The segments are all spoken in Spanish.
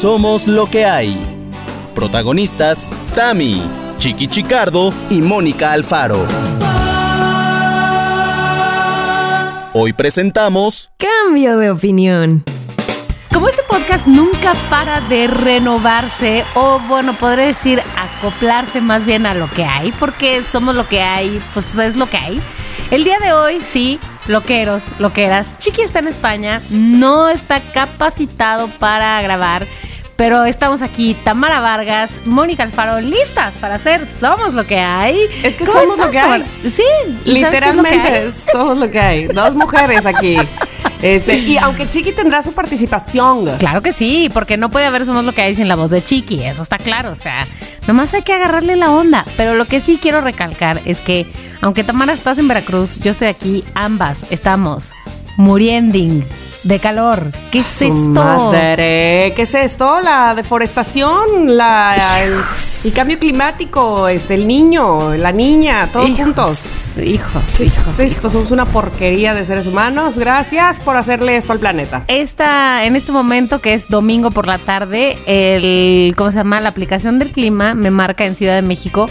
Somos lo que hay. Protagonistas, Tami, Chiqui Chicardo y Mónica Alfaro. Hoy presentamos Cambio de opinión. Como este podcast nunca para de renovarse, o bueno, podré decir acoplarse más bien a lo que hay, porque somos lo que hay, pues es lo que hay. El día de hoy, sí, loqueros, loqueras, Chiqui está en España, no está capacitado para grabar. Pero estamos aquí, Tamara Vargas, Mónica Alfaro, listas para hacer Somos lo que hay. Es que ¿Cómo somos lo que hay. Sí, ¿y sabes qué es lo hay? Literalmente somos lo que hay. Dos mujeres aquí. Este, y aunque Chiqui tendrá su participación. Claro que sí, porque no puede haber Somos lo que hay sin la voz de Chiqui, eso está claro, o sea, nomás hay que agarrarle la onda. Pero lo que sí quiero recalcar es que, aunque Tamara estás en Veracruz, yo estoy aquí, ambas estamos muriendo de calor. ¿Qué es esto? Madre, ¿qué es esto? La deforestación, la, el, el cambio climático, este, el niño, la niña, todos Hijos, juntos. Hijos, ¿Qué es hijos, esto? hijos. Somos una porquería de seres humanos. Gracias por hacerle esto al planeta. Esta, en este momento que es domingo por la tarde, el, ¿cómo se llama? La aplicación del clima me marca en Ciudad de México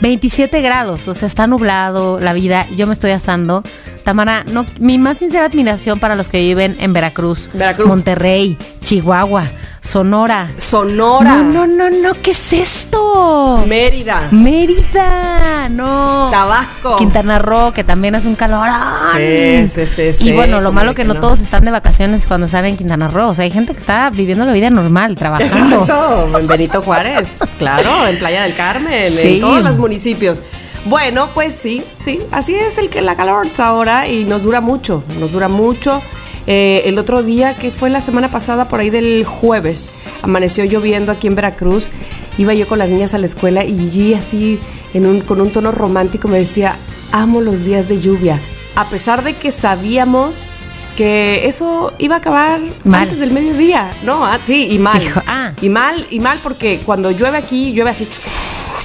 27 grados, o sea, está nublado la vida, yo me estoy asando. Tamara, no, mi más sincera admiración para los que viven en Veracruz, Veracruz. Monterrey, Chihuahua, Sonora. Sonora. No, no, no, no, ¿qué es esto? Mérida. Mérida, no. Tabasco. Quintana Roo, que también hace un calor. Sí, sí, sí, Y bueno, lo malo que que no no. todos están de vacaciones cuando están en Quintana Roo. O sea, hay gente que está viviendo la vida normal, trabajando. Exacto, en Benito Juárez, claro, en Playa del Carmen, Sí. en todos los municipios. Bueno, pues sí, sí, así es el que la calor está ahora y nos dura mucho, nos dura mucho. Eh, el otro día, que fue la semana pasada, por ahí del jueves, amaneció lloviendo aquí en Veracruz. Iba yo con las niñas a la escuela y Gigi así, en un, con un tono romántico, me decía, amo los días de lluvia. A pesar de que sabíamos que eso iba a acabar Mal. antes del mediodía. No, ah, sí, y mal. Hijo, ah. Y mal, y mal porque cuando llueve aquí, llueve así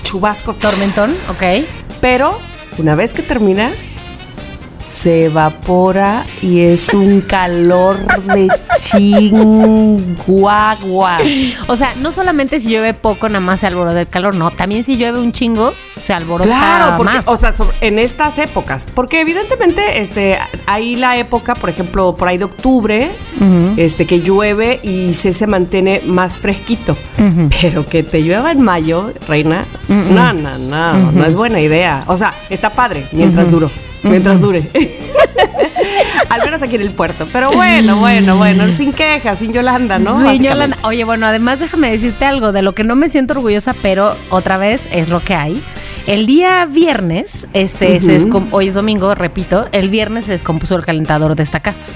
chubasco, Tormentón, ok. Pero una vez que termina, se evapora y es un calor de chinguagua. O sea, no solamente si llueve poco, nada más se alborota el calor, no. También si llueve un chingo, se alborota Claro, porque, más. o sea, sobre- en estas épocas, porque evidentemente este, hay la época, por ejemplo, por ahí de octubre, este, que llueve y se, se mantiene más fresquito. Pero que te llueva en mayo, reina, no, no, no, no es buena idea. O sea, está padre mientras duro, mientras dure. Al menos aquí en el puerto. Pero bueno, bueno, bueno, sin quejas, sin Yolanda, ¿no? Básicamente. Yolanda. Oye, bueno, además déjame decirte algo de lo que no me siento orgullosa, pero otra vez es lo que hay. El día viernes, este, se descom- hoy es domingo, repito, el viernes se descompuso el calentador de esta casa.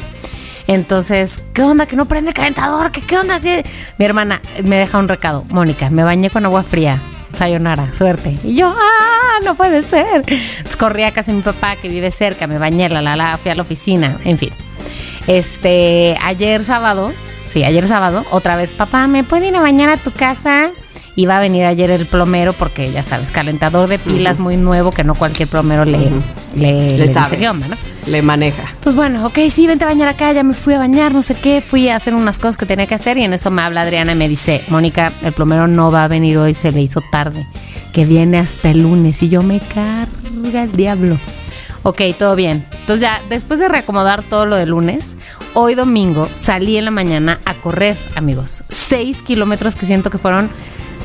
Entonces, ¿qué onda? Que no prende el calentador, ¿qué, qué onda? ¿Qué? Mi hermana me deja un recado. Mónica, me bañé con agua fría. Sayonara, suerte. Y yo, ¡ah! No puede ser. Entonces corrí a casa de mi papá que vive cerca, me bañé, la la la, fui a la oficina, en fin. Este, ayer sábado, sí, ayer sábado, otra vez, papá, ¿me puede ir a bañar a tu casa? Iba a venir ayer el plomero porque ya sabes, calentador de pilas muy nuevo que no cualquier plomero le, le, sabe. qué onda, ¿no? Le maneja. Entonces, bueno, ok, sí, vente a bañar acá, ya me fui a bañar, no sé qué, fui a hacer unas cosas que tenía que hacer y en eso me habla Adriana y me dice, Mónica, el plomero no va a venir hoy, se le hizo tarde, que viene hasta el lunes y yo me carga el diablo. Ok, todo bien. Entonces ya, después de reacomodar todo lo de lunes, hoy domingo salí en la mañana a correr, amigos. Seis kilómetros que siento que fueron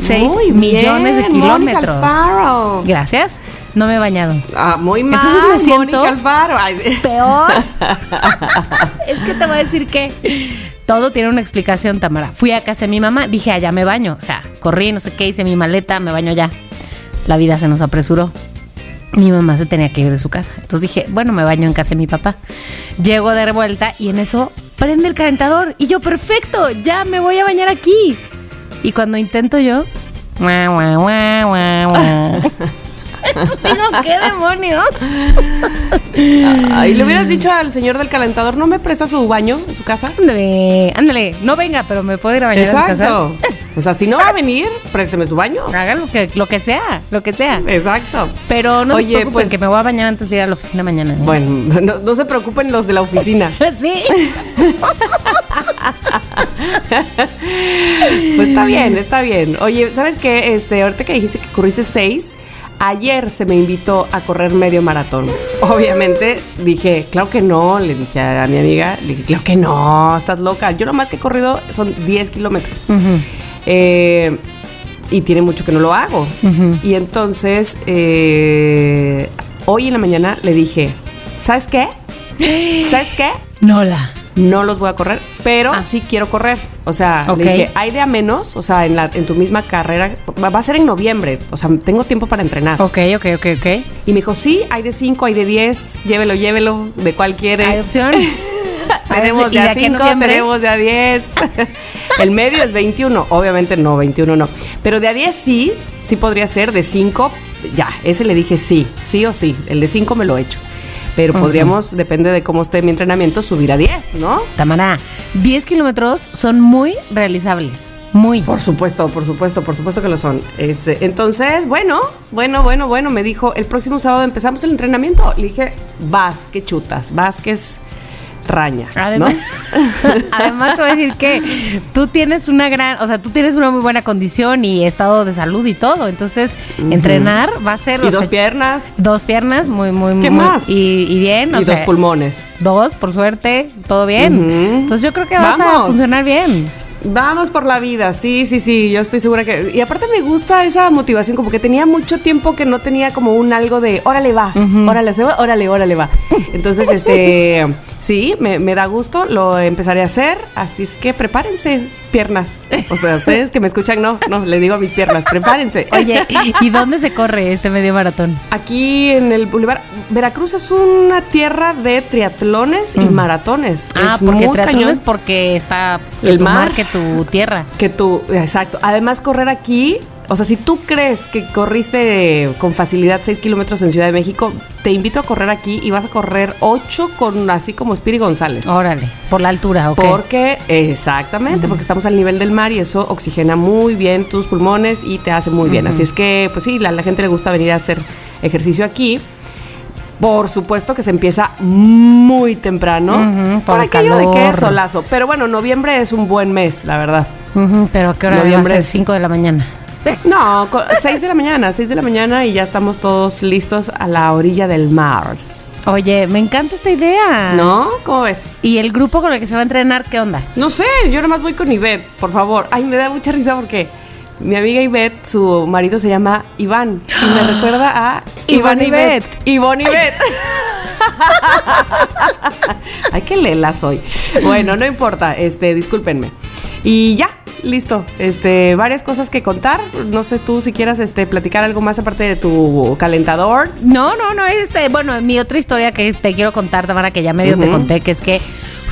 seis Muy millones de bien, kilómetros. Alfaro. Gracias. No me he bañado. Ah, muy mal. Entonces me siento- Alfaro. Peor. es que te voy a decir que todo tiene una explicación, Tamara. Fui a casa de mi mamá, dije, allá me baño. O sea, corrí, no sé qué, hice mi maleta, me baño ya. La vida se nos apresuró. Mi mamá se tenía que ir de su casa. Entonces dije, bueno, me baño en casa de mi papá. Llego de vuelta y en eso prende el calentador. Y yo, perfecto, ya me voy a bañar aquí. Y cuando intento yo, Digo, ¿qué demonios? Ay, le hubieras dicho al señor del calentador, ¿no me presta su baño en su casa? Ándale, ándale, no venga, pero me puedo ir a bañar a su casa. O sea, si no va a venir, présteme su baño. Haga lo que, lo que sea, lo que sea. Exacto. Pero no Oye, se preocupen, pues- que me voy a bañar antes de ir a la oficina mañana. ¿eh? Bueno, no, no se preocupen los de la oficina. Sí. pues está bien, está bien. Oye, ¿sabes qué? Este, ahorita que dijiste que corriste seis, ayer se me invitó a correr medio maratón. Obviamente dije, claro que no, le dije a mi amiga, le dije, claro que no, estás loca. Yo lo más que he corrido son 10 kilómetros. Eh, y tiene mucho que no lo hago. Y entonces, eh, hoy en la mañana le dije, ¿sabes qué? ¿Sabes qué? Nola. No los voy a correr, pero Ah. sí quiero correr. O sea, le dije, hay de a menos, o sea, en, la, en tu misma carrera, va a ser en noviembre, o sea, tengo tiempo para entrenar. Ok, ok, ok, ok. Y me dijo, sí, hay de 5, hay de 10, llévelo, llévelo, de cuál quiere. ¿Hay opción? tenemos ¿Y de a aquí a 5, noviembre? tenemos de a 10. El medio es 21, obviamente no, 21 no. Pero de a 10 sí, sí podría ser, de 5, ya, ese le dije sí, sí o sí, el de 5 me lo he hecho. Pero podríamos, depende de cómo esté mi entrenamiento, subir a 10, ¿no? Tamara, 10 kilómetros son muy realizables. Muy. Por supuesto, por supuesto, por supuesto que lo son. Este, entonces, bueno, bueno, bueno, bueno, me dijo, el próximo sábado empezamos el entrenamiento. Le dije, vas, que chutas, vas, que es raña. Además, ¿no? además te voy a decir que tú tienes una gran, o sea, tú tienes una muy buena condición y estado de salud y todo. Entonces, entrenar va a ser y dos sea, piernas dos piernas muy, muy, ¿Qué muy- más? Y, y bien, o y sea, dos pulmones. Dos, por suerte, todo bien. Entonces yo creo que vas a funcionar bien. Vamos por la vida, sí, sí, sí, yo estoy segura que... Y aparte me gusta esa motivación, como que tenía mucho tiempo que no tenía como un algo de, órale va, órale, se va, órale, órale va. Entonces, este, sí, me, me da gusto, lo empezaré a hacer, así es que prepárense, piernas. O sea, ustedes que me escuchan, no, no, le digo a mis piernas, prepárense. Oye, ¿y dónde se corre este medio maratón? Aquí en el Boulevard, Veracruz es una tierra de triatlones y maratones. Ah, es porque muy triatlón cañón. porque está El tu mar. que tu tierra. Que tú, exacto. Además, correr aquí, o sea, si tú crees que corriste con facilidad 6 kilómetros en Ciudad de México, te invito a correr aquí y vas a correr 8 con así como Spiri González. Órale, por la altura, ok. Porque, exactamente, porque estamos al nivel del mar y eso oxigena muy bien tus pulmones y te hace muy bien. Así es que, pues sí, la, la gente le gusta venir a hacer ejercicio aquí. Por supuesto que se empieza muy temprano. Por por el aquello de que es solazo. Pero bueno, noviembre es un buen mes, la verdad. Pero ¿a qué hora va a Noviembre ser? es- 5 de la mañana. No, 6 de la mañana, 6 de la mañana y ya estamos todos listos a la orilla del mar. Oye, me encanta esta idea. ¿No? ¿Cómo ves? ¿Y el grupo con el que se va a entrenar, qué onda? No sé, yo nomás voy con Ivette, por favor. Ay, me da mucha risa porque mi amiga Ivette, su marido se llama Iván y me recuerda a Iván Ivette. Iván Ivette. Ay, qué lela soy. Bueno, no importa, este, discúlpenme. Y ya, listo. Este, varias cosas que contar. No sé tú si quieras este platicar algo más aparte de tu calentador. No, no, no, este, bueno, mi otra historia que te quiero contar, Tamara, que ya medio te conté, que es que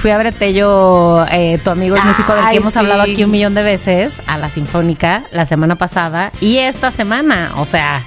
fui a ver a Tello, eh, tu amigo el músico del que hemos sí. hablado aquí un millón de veces, a la Sinfónica la semana pasada y esta semana, o sea,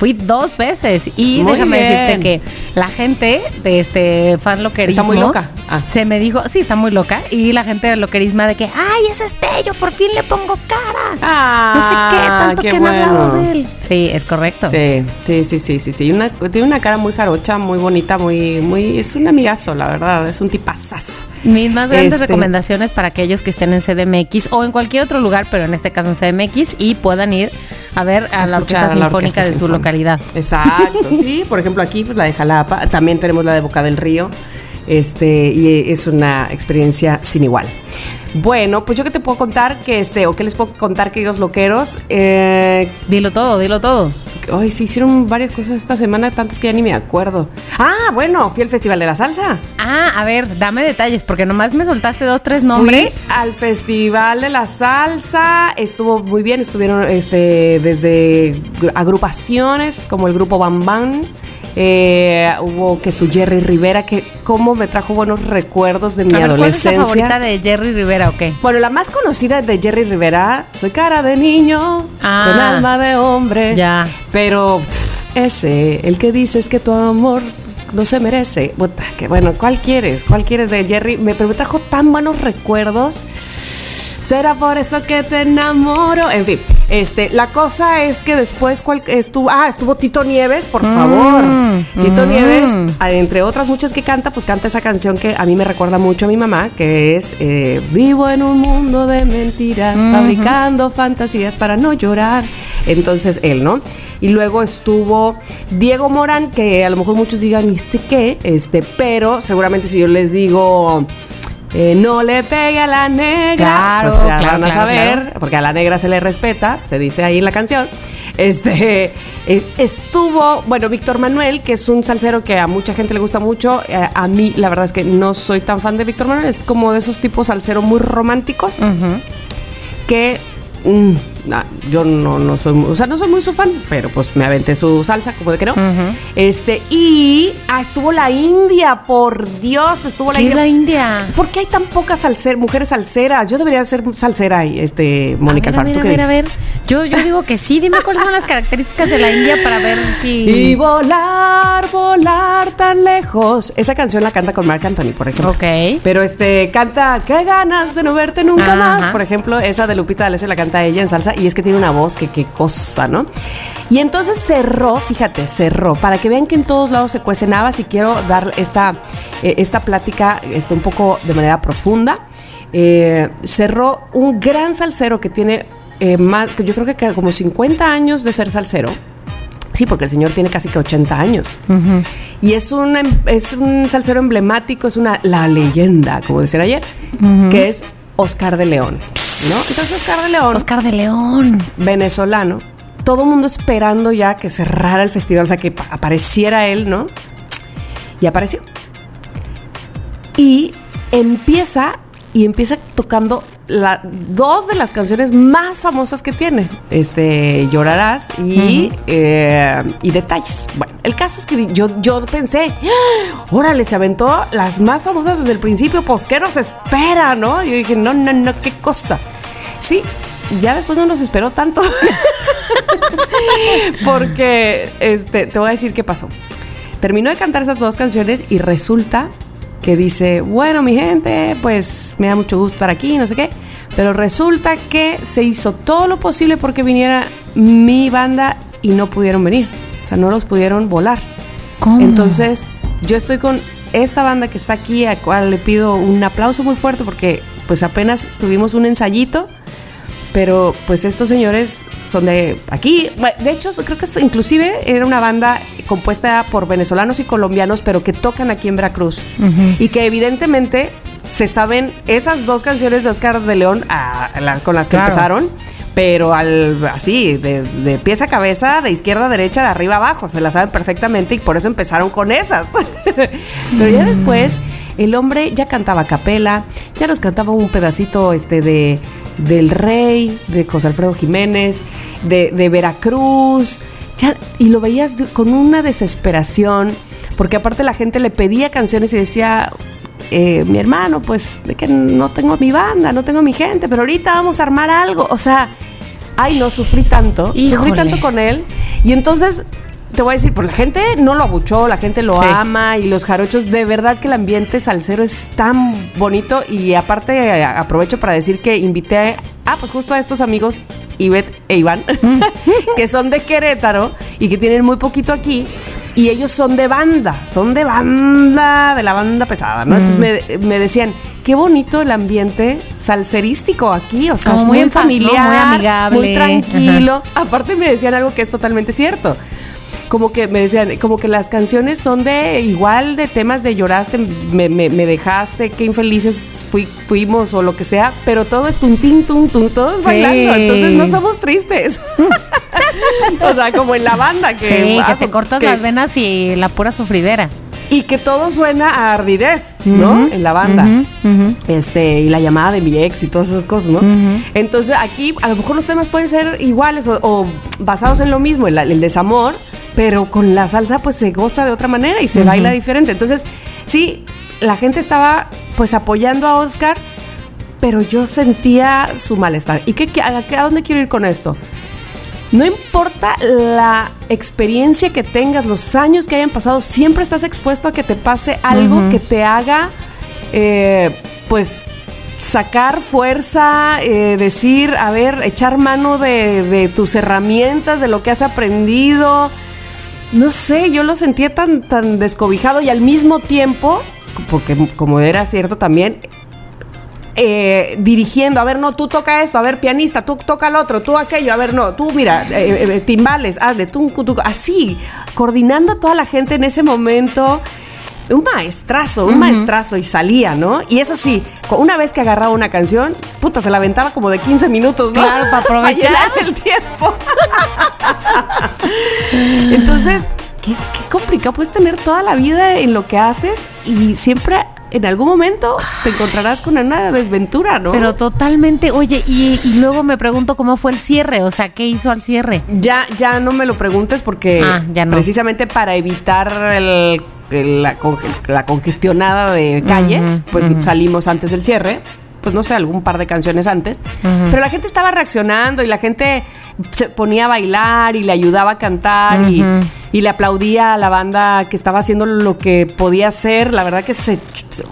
fui dos veces y Muy déjame bien. decirte que la gente de este fan loquerismo Está muy loca. Ah. se me dijo, sí, está muy loca y la gente del loquerisma de que, ay, es Tello, por fin le pongo cara. Ah, no sé qué, tanto qué que han hablado bueno. de él. Sí, es correcto. Sí, sí, sí, sí, sí, sí. Una- tiene una cara muy jarocha, muy bonita, muy, muy. Es un amigazo, la verdad. Es un tipazazo. Mis más grandes Este- recomendaciones para aquellos que estén en CDMX o en cualquier otro lugar, pero en este caso en CDMX, y puedan ir a ver a la Orquesta la Sinfónica Orquesta de su localidad. Exacto, sí. Por ejemplo, aquí, pues la de Jalapa. También tenemos la de Boca del Río. Este, y es una experiencia sin igual. Bueno, pues yo que te puedo contar que este, o qué les puedo contar, queridos loqueros. Eh, Dilo todo, dilo todo. Ay, sí, hicieron varias cosas esta semana, tantas que ya ni me acuerdo. Ah, bueno, fui al Festival de la Salsa. Ah, a ver, dame detalles, porque nomás me soltaste dos, tres nombres. Fui al Festival de la Salsa, estuvo muy bien, estuvieron este, desde gr- agrupaciones como el grupo Bam Bam. Eh, hubo que su Jerry Rivera, que como me trajo buenos recuerdos de mi a ver, ¿cuál es adolescencia. favorita de Jerry Rivera o qué? Bueno, la más conocida de Jerry Rivera, Soy cara de niño, Ah. con alma de hombre. Ya. Pero pff, ese, el que dices que tu amor no se merece. Bueno, ¿cuál quieres? ¿Cuál quieres de Jerry? Me, pero me trajo tan buenos recuerdos. Será por eso que te enamoro. En fin, Este, la cosa es que después cuál estuvo, ah, estuvo Tito Nieves, por favor. Tito Nieves, ah, entre otras muchas que canta, pues canta esa canción que a mí me recuerda mucho a mi mamá, que es eh, Vivo en un mundo de mentiras, fabricando fantasías para no llorar. Entonces él, ¿no? Y luego estuvo Diego Morán, que a lo mejor muchos digan, ni sé qué, este, pero seguramente si yo les digo eh, no le pegue a la negra. Claro, pues ya claro, van a claro, saber, claro. porque a la negra se le respeta, se dice ahí en la canción. Este eh, estuvo, bueno, Víctor Manuel, que es un salsero que a mucha gente le gusta mucho. eh, a mí, la verdad es que no soy tan fan de Víctor Manuel, es como de esos tipos salsero muy románticos que mm, nah, yo no, no soy, o sea, no soy muy su fan, pero pues me aventé su salsa, como de que no. Este, y ah, estuvo la India, por Dios, estuvo la ¿Qué es India. la India? ¿Por qué hay tan pocas salser, mujeres salseras? Yo debería ser salsera, este, Mónica Alfaro. a ¿tú ver, qué a ver, a ver. Yo, yo digo que sí. Dime cuáles son las características de la India para ver si. Y volar, volar tan lejos. Esa canción la canta con Marc Anthony, por ejemplo. Ok. Pero este canta Qué ganas de no verte nunca Ajá. más. Por ejemplo, esa de Lupita D'Alessio la canta ella en salsa y es que tiene una voz que qué cosa, ¿no? Y entonces cerró, fíjate, cerró para que vean que en todos lados se cuecen habas y quiero dar esta eh, esta plática este, un poco de manera profunda. Eh, cerró un gran salsero que tiene eh, más, que yo creo que como 50 años de ser salsero. Sí, porque el señor tiene casi que 80 años. Y es un, em- es un salsero emblemático, es una la leyenda, como decían ayer, que es Oscar de León. ¿No? Entonces, Oscar de León, Oscar de León. venezolano, todo el mundo esperando ya que cerrara el festival, o sea, que pa- apareciera él, ¿no? Y apareció. Y empieza, y empieza tocando la, dos de las canciones más famosas que tiene. Este, Llorarás y, eh, y Detalles. Bueno, el caso es que yo, yo pensé, ¡Ah! órale, se aventó las más famosas desde el principio, pues ¿qué nos espera, no? Yo dije, no, no, no, qué cosa. Sí, ya después no nos esperó tanto. Porque este, te voy a decir qué pasó. Terminó de cantar esas dos canciones y resulta que dice, bueno, mi gente, pues me da mucho gusto estar aquí, no sé qué. Pero resulta que se hizo todo lo posible porque viniera mi banda y no pudieron venir. O sea, no los pudieron volar. ¿Cómo? Entonces, yo estoy con esta banda que está aquí, a cual le pido un aplauso muy fuerte porque pues apenas tuvimos un ensayito, pero pues estos señores son de aquí. De hecho, creo que inclusive era una banda compuesta por venezolanos y colombianos, pero que tocan aquí en Veracruz. Y que evidentemente se saben esas dos canciones de Oscar de León a- a la- con las que Claro. empezaron. Pero al así, de, de pies a cabeza, de izquierda a derecha, de arriba a abajo, se las saben perfectamente y por eso empezaron con esas. Pero ya después, el hombre ya cantaba a capela, ya nos cantaba un pedacito este de del Rey, de José Alfredo Jiménez, de, de Veracruz, ya- y lo veías con una desesperación, porque aparte la gente le pedía canciones y decía, eh, mi hermano, pues de que no tengo mi banda, no tengo mi gente, pero ahorita vamos a armar algo. O sea, ay, no sufrí tanto, sufrí Híjole. tanto con él. Y entonces, te voy a decir, pues la gente no lo abuchó, la gente lo Sí. ama y los jarochos, de verdad que el ambiente salsero es tan bonito. Y aparte, eh, aprovecho para decir que invité a, pues justo a estos amigos, Ivette e Iván, que son de Querétaro y que tienen muy poquito aquí. Y ellos son de banda, son de banda, de la banda pesada, ¿no? Entonces me, me decían, qué bonito el ambiente salserístico aquí, o sea, Como es muy muy, ¿no? Muy familiar, amigable. muy tranquilo. Aparte me decían algo que es totalmente cierto. Como que me decían, como que las canciones son de igual de temas de lloraste, me, me- me dejaste, qué infelices fui- fuimos o lo que sea, pero todo es tuntín, tum, tum, todos Sí. bailando, entonces no somos tristes. o sea, como en la banda que, Sí, que te cortas que- las venas y la pura sufridera. y que todo suena a ardidez, ¿no? En la banda. Este, y la llamada de mi ex y todas esas cosas, ¿no? Entonces aquí a lo mejor los temas pueden ser iguales o, o basados en lo mismo, el, el desamor, pero con la salsa pues se goza de otra manera y se baila diferente. Entonces, sí, la gente estaba pues apoyando a Oscar, pero yo sentía su malestar. ¿Y qué, qué- a, dónde quiero ir con esto? No importa la experiencia que tengas, los años que hayan pasado, siempre estás expuesto a que te pase algo que te haga, eh, pues, sacar fuerza, eh, decir, a ver, echar mano de, de tus herramientas, de lo que has aprendido. No sé, yo lo sentía tan, tan descobijado y al mismo tiempo, porque como era cierto también, eh, dirigiendo, a ver, no, tú toca esto, a ver, pianista, tú toca el otro, tú aquello, a ver, no, tú mira, eh, eh, timbales, hazle, tú, tú, así, coordinando a toda la gente en ese momento. Un maestrazo, un maestrazo y salía, ¿no? Y eso sí, una vez que agarraba una canción, puta, se la aventaba como de 15 minutos, ¿no? Claro, para aprovechar el tiempo. Entonces, qué, qué complicado, puedes tener toda la vida en lo que haces y siempre en algún momento te encontrarás con una desventura, ¿no? Pero totalmente, oye, y, y luego me pregunto cómo fue el cierre, o sea, ¿qué hizo al cierre? Ya, ya no me lo preguntes porque Ah, ya no. precisamente para evitar el- la, conge- la congestionada de calles, pues salimos antes del cierre. Pues no sé, algún par de canciones antes. Pero la gente estaba reaccionando y la gente se ponía a bailar y le ayudaba a cantar y. y le aplaudía a la banda que estaba haciendo lo que podía hacer. La verdad que se,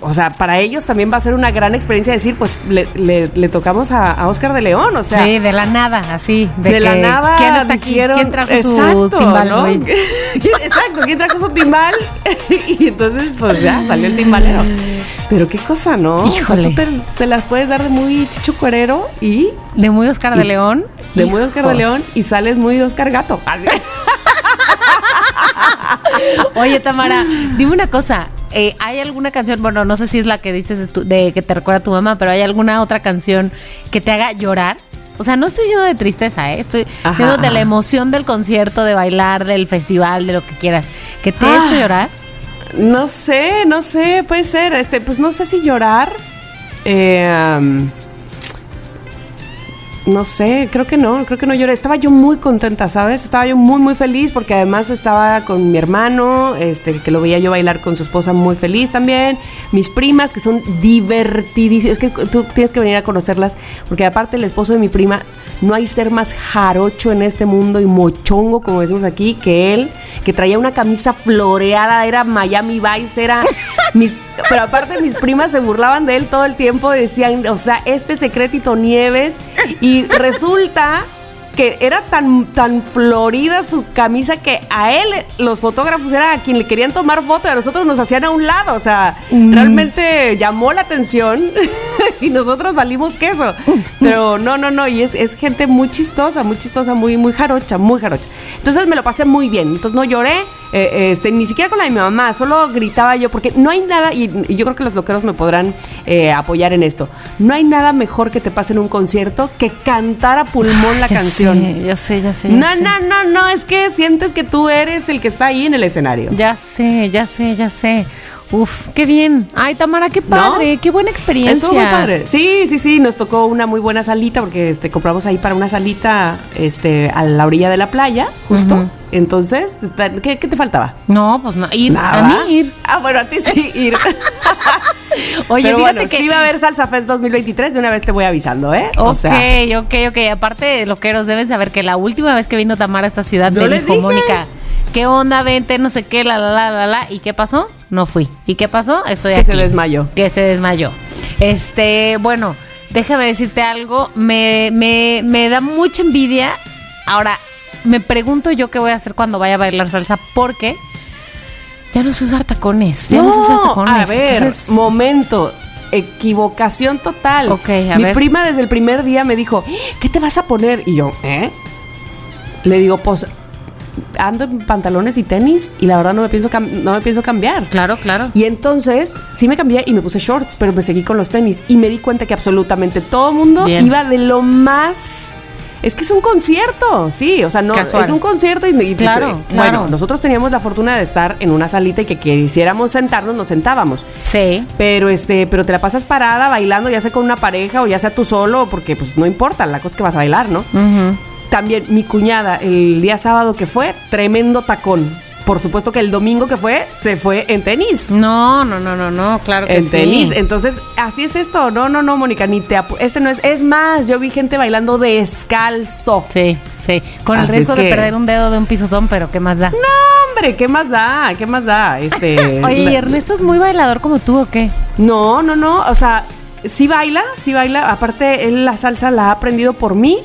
o sea, para ellos también va a ser una gran experiencia decir, pues le, le- le tocamos a, a Oscar de León, o sea, sí, de la nada, así. De, de, la nada ¿Quién está aquí? ¿Quién trajo exacto, su timbal ¿no? Exacto, ¿quién trajo su timbal? y entonces, pues ya, salió el timbalero. Pero qué cosa, ¿no? O sea, Híjole. tú te, te las puedes dar de muy chichucuerero y De muy Oscar de León. de muy Oscar de. León y sales muy Oscar Gato. Así. Oye, Tamara, dime una cosa. eh, ¿Hay alguna canción, bueno, no sé si es la que dices de, tu- de que te recuerda a tu mamá, pero hay alguna otra canción que te haga llorar? O sea, no estoy diciendo de tristeza, ¿eh? estoy Ajá, diciendo de ajá. la emoción del concierto, de bailar, del festival, de lo que quieras. ¿Que te ha Ah. hecho llorar? No sé, no sé, puede ser. Este, pues no sé si llorar. Eh, um, no sé, creo que no, creo que no lloré. Estaba yo muy contenta, ¿sabes? Estaba yo muy, muy feliz porque además estaba con mi hermano, este, que lo veía yo bailar con su esposa muy feliz también. Mis primas, que son divertidísimas. Es que tú tienes que venir a conocerlas porque aparte el esposo de mi prima, no hay ser más jarocho en este mundo y mochongo, como decimos aquí, que él, que traía una camisa floreada, era Miami Vice, era mis... Pero aparte mis primas se burlaban de él todo el tiempo, decían, o sea, este secretito Nieves, y resulta que era tan, tan florida su camisa que a él, los fotógrafos, era a quien le querían tomar foto y a nosotros nos hacían a un lado. O sea, realmente llamó la atención y nosotros valimos queso. Pero no, no, no. Y es, es gente muy chistosa, muy chistosa, muy, muy jarocha, muy jarocha. Entonces me lo pasé muy bien. Entonces no lloré, eh, este, ni siquiera con la de mi mamá, solo gritaba yo, porque no hay nada, y, y yo creo que los loqueros me podrán eh, apoyar en esto. No hay nada mejor que te pase en un concierto que cantar a pulmón la Ya canción. sé, ya sé, ya sé. ya No, sé. no, no, no, es que sientes que tú eres el que está ahí en el escenario. Ya sé, ya sé, ya sé. Uf, qué bien. Ay, Tamara, qué padre, qué buena experiencia. Estuvo muy padre. Sí, sí, sí, nos tocó una muy buena salita porque este, compramos ahí para una salita este, a la orilla de la playa, justo. Entonces, ¿qué, qué te faltaba? No, pues no, ir, Nada. a mí ir. Ah, bueno, a ti sí, ir. Oye, Pero fíjate bueno, que sí va a haber Salsa Fest 2023, de una vez te voy avisando, ¿eh? Ok, O sea, ok, ok. Aparte, loqueros, deben saber que la última vez que vino Tamara a esta ciudad me les dijo, dije. ¿Qué onda? Vente, no sé qué, la, la, la, la, la. ¿Y qué pasó? No fui. ¿Y qué pasó? Estoy Que aquí. se desmayó. Que se desmayó. Este, bueno, déjame decirte algo. Me, me, me da mucha envidia. Ahora, me pregunto yo qué voy a hacer cuando vaya a bailar salsa, porque ya no sé usar tacones. Ya no, sé usar tacones. A ver, entonces- momento. Equivocación total. Ok, a Mi ver. prima desde el primer día me dijo, ¿qué te vas a poner? Y yo, ¿eh? Le digo, pues ando en pantalones y tenis y la verdad no me pienso, no me pienso cambiar. Claro, claro. Y entonces sí me cambié y me puse shorts, pero me seguí con los tenis y me di cuenta que absolutamente todo el mundo Bien. iba de lo más... Es que es un concierto, sí, o sea, no Casual. es un concierto y, y, pues, Claro, eh, claro. bueno, nosotros teníamos la fortuna de estar en una salita y que quisiéramos sentarnos, nos sentábamos. Sí. Pero este, pero te la pasas parada bailando, ya sea con una pareja o ya sea tú solo, porque pues no importa, la cosa es que vas a bailar, ¿no? Ujú. También mi cuñada, el día sábado que fue, tremendo tacón. Por supuesto que el domingo que fue, se fue en tenis. No, no, no, no, no, claro que En sí. tenis. Entonces, así es esto. No, no, no, Mónica, ni te apu- Ese no es. Es más, yo vi gente bailando descalzo. Sí, sí. Con el riesgo es de perder un dedo de un pisotón, pero ¿qué más da? No, hombre, ¿qué más da? ¿Qué más da? Este. Oye, ¿y la- Ernesto es muy bailador como tú o qué? No, no, no. O sea, sí baila, sí baila. Aparte, él la salsa la ha aprendido por mí.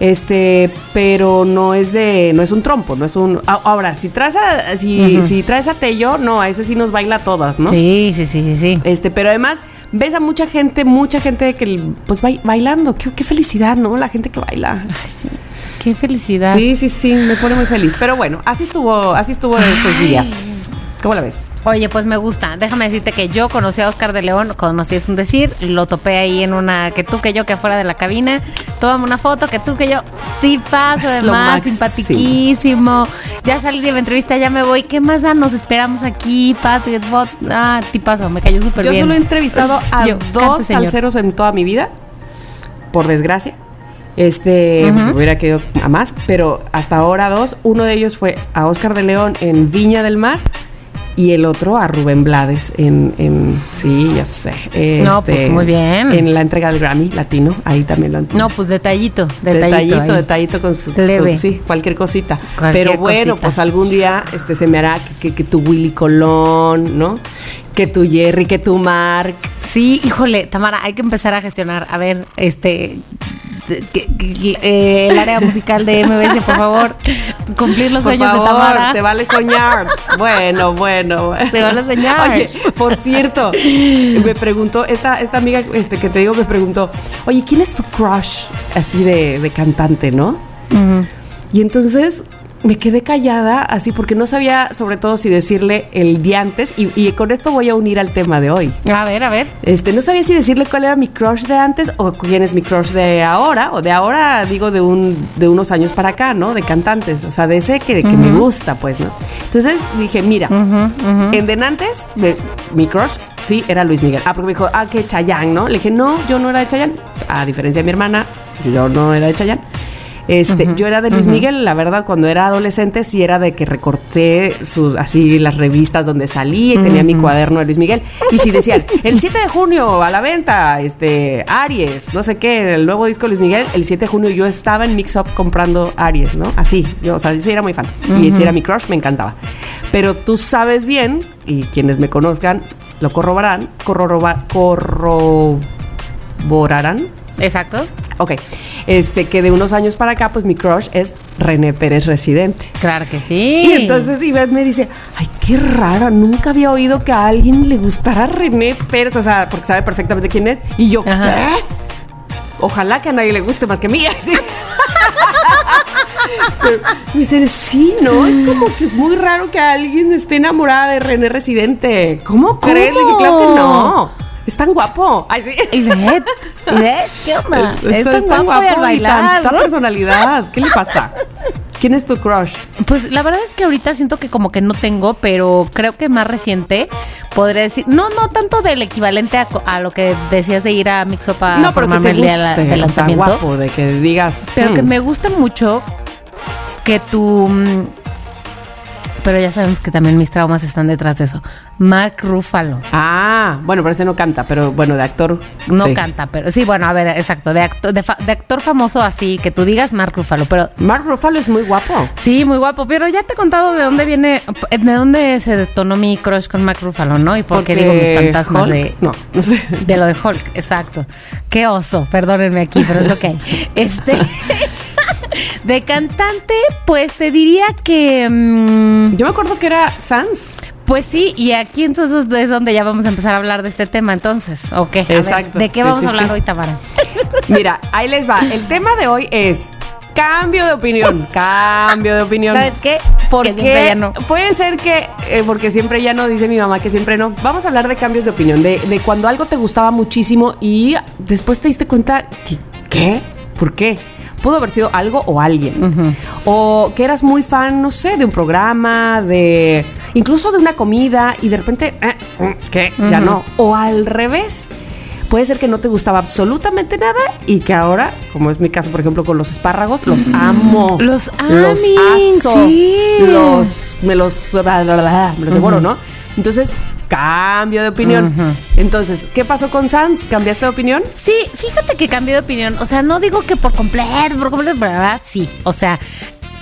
Este, pero no es de, no es un trompo, no es un. Ahora, si traes a, si, si traes a Tello, no, a ese sí nos baila a todas, ¿no? Sí, sí, sí, sí, sí. Este, pero además ves a mucha gente, mucha gente que pues bai- bailando. Qué, qué felicidad, ¿no? La gente que baila. Ay, sí. Qué felicidad. Sí, sí, sí, me pone muy feliz. Pero bueno, así estuvo, así estuvo estos días. ¿Cómo la ves? Oye, pues me gusta. Déjame decirte que yo conocí a Oscar de León, conocí es un decir, lo topé ahí en una, que tú que yo que afuera de la cabina, tómame una foto, que tú que yo, tipazo, además, simpatiquísimo. Ya salí de la entrevista, ya me voy. ¿Qué más da? Nos esperamos aquí, paz. Ah, tipazo, me cayó súper Yo bien. solo he entrevistado a Yo, dos salseros en toda mi vida, por desgracia. Este, me hubiera quedado a más, pero hasta ahora dos. Uno de ellos fue a Oscar de León en Viña del Mar y el otro a Rubén Blades en, en sí, ya sé. No, este, pues, muy bien. En la entrega del Grammy Latino, ahí también lo No, pues detallito, detallito. detallito, detallito con su Leve. con- sí, cualquier cosita. Cualquier Pero bueno, cosita. pues algún día este se me hará que, que- que tu Willy Colón, ¿no? Que tu Jerry, que tu Mark. Sí, híjole, Tamara, hay que empezar a gestionar. A ver, este. de- que- que- eh, el área musical de MBS, por favor, cumplir los Por sueños favor, de Tamara. se vale soñar. bueno, bueno, bueno. Se vale soñar. Oye, por cierto, me preguntó, esta, esta amiga este, que te digo me preguntó, oye, ¿quién es tu crush así de, de cantante, no? Y entonces me quedé callada así porque no sabía sobre todo si decirle el día antes y, y con esto voy a unir al tema de hoy. A ver, a ver. Este, no sabía si decirle cuál era mi crush de antes o quién es mi crush de ahora, o de ahora digo de un de unos años para acá, ¿no? De cantantes, o sea, de ese que, que me gusta, pues, ¿no? Entonces dije, mira, en Denantes, de- mi crush, sí, era Luis Miguel. Ah, porque me dijo, ah, que Chayanne, ¿no? Le dije, no, yo no era de Chayanne. A diferencia de mi hermana, yo no era de Chayanne. Este, yo era de Luis Miguel, la verdad, cuando era adolescente sí era de que recorté sus así las revistas donde salí y tenía mi cuaderno de Luis Miguel. Y si decían, el 7 de junio a la venta, este, Aries, no sé qué, el nuevo disco de Luis Miguel, el 7 de junio yo estaba en Mix Up comprando Aries, ¿no? Así, yo, o sea, yo sí era muy fan. Y si era mi crush, me encantaba. Pero tú sabes bien, y quienes me conozcan lo corroborarán, corroborarán Exacto. Ok, este que de unos años para acá, pues mi crush es René Pérez Residente. Claro que sí. Y entonces Ivette me dice, ay, qué rara, nunca había oído que a alguien le gustara René Pérez, o sea, porque sabe perfectamente quién es. Y yo, Ajá. ¿qué? Ojalá que a nadie le guste más que a mí. así. Pero me dice, sí, ¿no? Es como que muy raro que alguien esté enamorada de René Residente. ¿Cómo, crees? Claro que no. Es tan guapo. Ay, sí. Ivette, Ivette, ¿qué onda? Es- Estás es tan guapo y al y tanta personalidad. ¿Qué le pasa? ¿Quién es tu crush? Pues la verdad es que ahorita siento que como que no tengo, pero creo que más reciente podría decir, no, no tanto del equivalente a, lo que decías de ir a Mix Up a no, pero que formarme te el día de la- guste, o sea, lanzamiento. guapo, de que digas. Pero que "Hmm". me gusta mucho que tú. mm, Pero ya sabemos que también mis traumas están detrás de eso. Mark Ruffalo. Ah, bueno, pero ese no canta, pero bueno, de actor. No sí. canta, pero sí, bueno, a ver, exacto. De, acto- de, fa- de actor famoso así, que tú digas Mark Ruffalo. Pero Mark Ruffalo es muy guapo. sí, muy guapo. Pero ya te he contado de dónde viene, de dónde se detonó mi crush con Mark Ruffalo, ¿no? Y por qué Porque digo mis fantasmas Hulk, de. No, no sé. De lo de Hulk, exacto. Qué oso, perdónenme aquí, pero es lo que hay. Este. De cantante, pues te diría que. mm, Yo me acuerdo que era Sans. Pues sí, y aquí entonces es donde ya vamos a empezar a hablar de este tema, entonces. Ok. ver, Exacto, ¿De qué vamos sí, a hablar sí. hoy, Tamara? Mira, ahí les va. El tema de hoy es cambio de opinión. Cambio de opinión. ¿Sabes qué? Porque Que siempre ya no. puede ser que, eh, porque siempre ya no, dice mi mamá que siempre no. Vamos a hablar de cambios de opinión, de, de cuando algo te gustaba muchísimo y después te diste cuenta que, ¿qué? ¿Por qué? Pudo haber sido algo o alguien. O que eras muy fan, no sé, de un programa, de. incluso de una comida y de repente, eh, mm, ¿qué? Ya no. O al revés. Puede ser que no te gustaba absolutamente nada y que ahora, como es mi caso, por ejemplo, con los espárragos, los amo. Los Los aming, aso. sí. Los. Me los. bla, bla, bla, me los devoro, ¿no? Entonces, cambio de opinión. Entonces, ¿qué pasó con Sans? ¿Cambiaste de opinión? Sí, fíjate que cambié de opinión. O sea, no digo que por completo, por completo, verdad sí. O sea,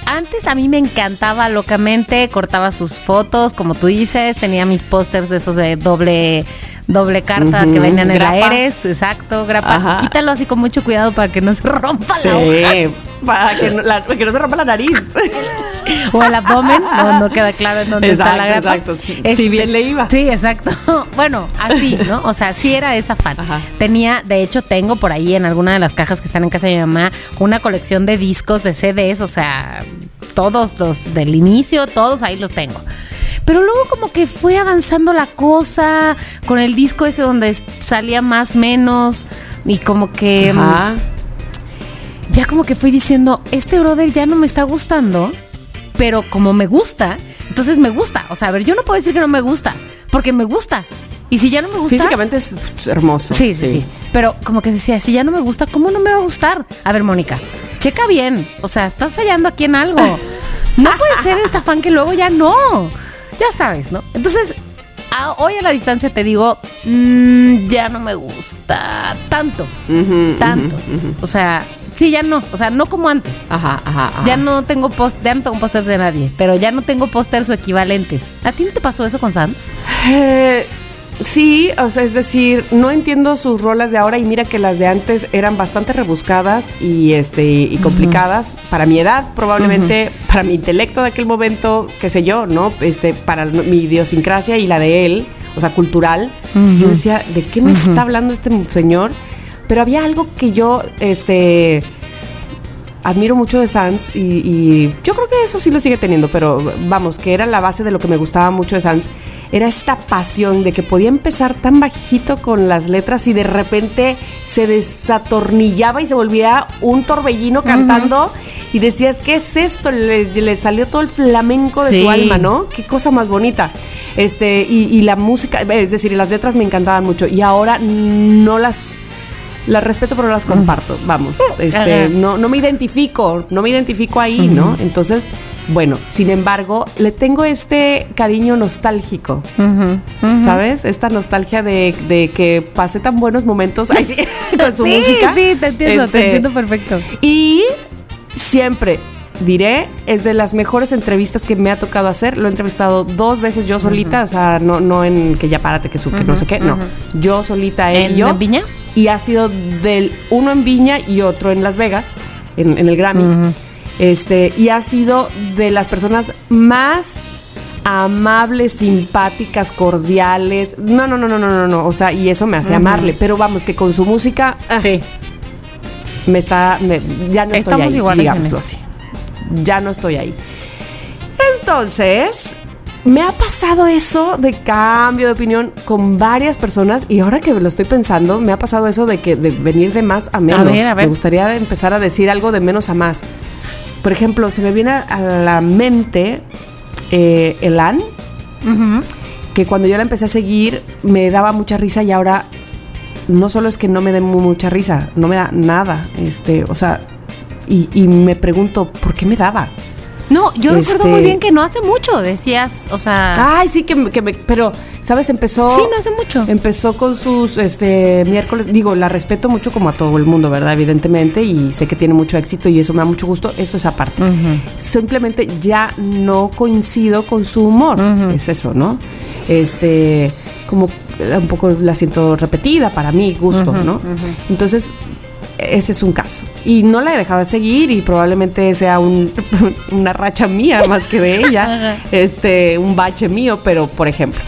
antes a mí me encantaba locamente, cortaba sus fotos, como tú dices, tenía mis pósters de esos de doble doble carta que venían en la Eres, exacto, grapa. Quítalo así con mucho cuidado para que no se rompa la hoja. Para que, no, para que no se rompa la nariz. o el abdomen, no, no queda claro en dónde está la grapa. Exacto, si este, bien le iba. Sí, exacto. Bueno, así, ¿no? O sea, sí era esa fan. Tenía, de hecho, tengo por ahí en alguna de las cajas que están en casa de mi mamá una colección de discos, de CDs, o sea, todos los del inicio, todos ahí los tengo. Pero luego como que fue avanzando la cosa con el disco ese donde salía más menos y como que... Mm, ya como que fui diciendo, este brother ya no me está gustando, pero como me gusta, entonces me gusta. O sea, a ver, yo no puedo decir que no me gusta, porque me gusta. Y si ya no me gusta. Físicamente es hermoso. Sí, sí, sí, Pero como que decía, si ya no me gusta, ¿cómo no me va a gustar? A ver, Mónica, checa bien. O sea, estás fallando aquí en algo. No puede ser esta fan que luego ya no. Ya sabes, ¿no? Entonces, hoy a la distancia te digo, mm, ya no me gusta tanto. tanto. O sea, Sí, ya no. O sea, no como antes. Ajá, ajá. Ya no tengo post, ya no tengo pósters de nadie, pero ya no tengo pósters o equivalentes. ¿A ti no te pasó eso con Sans? Eh, sí, o sea, es decir, no entiendo sus rolas de ahora y mira que las de antes eran bastante rebuscadas y este y complicadas para mi edad, probablemente para mi intelecto de aquel momento, qué sé yo, ¿no? Este, para mi idiosincrasia y la de él, o sea, cultural. Yo decía, ¿de qué me está hablando este señor? Pero había algo que yo, este, admiro mucho de Sans y, yo creo que eso sí lo sigue teniendo, pero vamos, que era la base de lo que me gustaba mucho de Sans, era esta pasión de que podía empezar tan bajito con las letras y de repente se desatornillaba y se volvía un torbellino cantando y decías, ¿qué es esto? Le, salió todo el flamenco de su alma, ¿no? Qué cosa más bonita. Este, y, y la música, es decir, las letras me encantaban mucho y ahora no las las respeto pero las comparto, vamos. Este, no, no me identifico, no me identifico ahí, ¿no? Entonces, bueno, sin embargo, le tengo este cariño nostálgico, ¿sabes? Esta nostalgia de, que pasé tan buenos momentos con su música. Sí, te entiendo, te este, entiendo perfecto. Y siempre diré, es de las mejores entrevistas que me ha tocado hacer. Lo he entrevistado dos veces yo solita, o sea, no, no en que ya párate, que, su, que no sé qué, no. Yo solita, él ¿En, yo. ¿En Viña? Y ha sido del uno en Viña y otro en Las Vegas, en, el Grammy. Este, y ha sido de las personas más amables, simpáticas, cordiales. No, no, no, no, no, no, no. O sea, y eso me hace amarle. Pero vamos, que con su música. Ah, sí. Me está. ya no estoy ahí, iguales así ya no estoy ahí. Entonces, me ha pasado eso de cambio de opinión con varias personas y ahora que lo estoy pensando, me ha pasado eso de que de venir de más a menos. Me gustaría empezar a decir algo de menos a más. Por ejemplo, se me viene a la mente eh, Elan, que cuando yo la empecé a seguir me daba mucha risa y ahora no solo es que no me dé mucha risa, no me da nada. Este, o sea, y, me pregunto, ¿por qué me daba? No, yo recuerdo muy este bien que no hace mucho, decías, o sea... Ay, sí, que, me, pero, ¿sabes? Empezó... Sí, no hace mucho. Empezó con sus, este, miércoles, digo, la respeto mucho como a todo el mundo, ¿verdad? Evidentemente, y sé que tiene mucho éxito y eso me da mucho gusto, esto es aparte. Simplemente ya no coincido con su humor, es eso, ¿no? Este, como un poco la siento repetida para mí, gusto, ¿no? Entonces, ese es un caso. Y no la he dejado de seguir y probablemente sea una racha mía más que de ella, este, un bache mío, pero por ejemplo,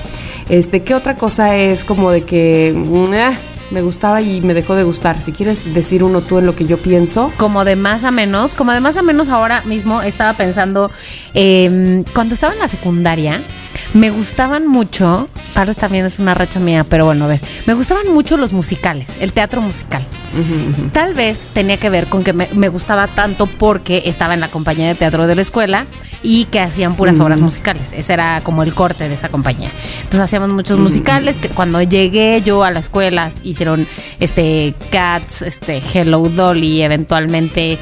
este, ¿qué otra cosa es como de que eh, me gustaba y me dejó de gustar? Si quieres decir uno tú en lo que yo pienso. Como de más a menos, como de más a menos ahora mismo estaba pensando, em, cuando estaba en la secundaria, me gustaban mucho, ahora también es una racha mía, pero bueno, a ver, me gustaban mucho los musicales, el teatro musical. Tal vez tenía que ver con que me, gustaba tanto porque estaba en la compañía de teatro de la escuela y que hacían puras obras musicales. Ese era como el corte de esa compañía. Entonces hacíamos muchos musicales que cuando llegué yo a la escuela hicieron este Cats, este Hello Dolly, eventualmente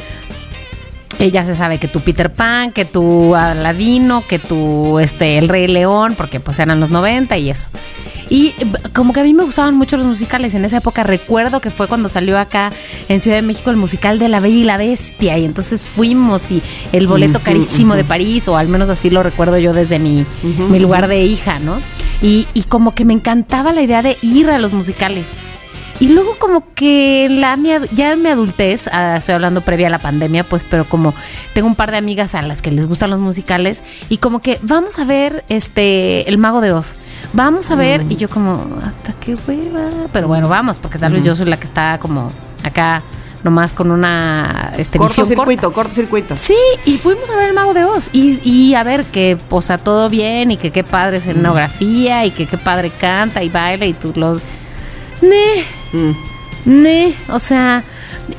ella se sabe que tu Peter Pan, que tu Aladino, que tu este El Rey León, porque pues eran los 90 y eso. Y eh, como que a mí me gustaban mucho los musicales. En esa época recuerdo que fue cuando salió acá en Ciudad de México el musical de La Bella y la Bestia. Y entonces fuimos y el boleto carísimo de París, o al menos así lo recuerdo yo desde mi, mi lugar de hija, ¿no? Y, y como que me encantaba la idea de ir a los musicales. Y luego como que la ya en mi adultez, ah, estoy hablando previa a la pandemia, pues, pero como tengo un par de amigas a las que les gustan los musicales y como que vamos a ver este El Mago de Oz. Vamos a ver y yo como hasta qué hueva, pero bueno, vamos, porque tal vez yo soy la que está como acá nomás con una este Cortocircuito, cortocircuito. Sí, y fuimos a ver el Mago de Oz y, y a ver que, o sea, todo bien y que qué padre escenografía y que qué padre canta y baila y tú los... Ne, Mm. ne, o sea,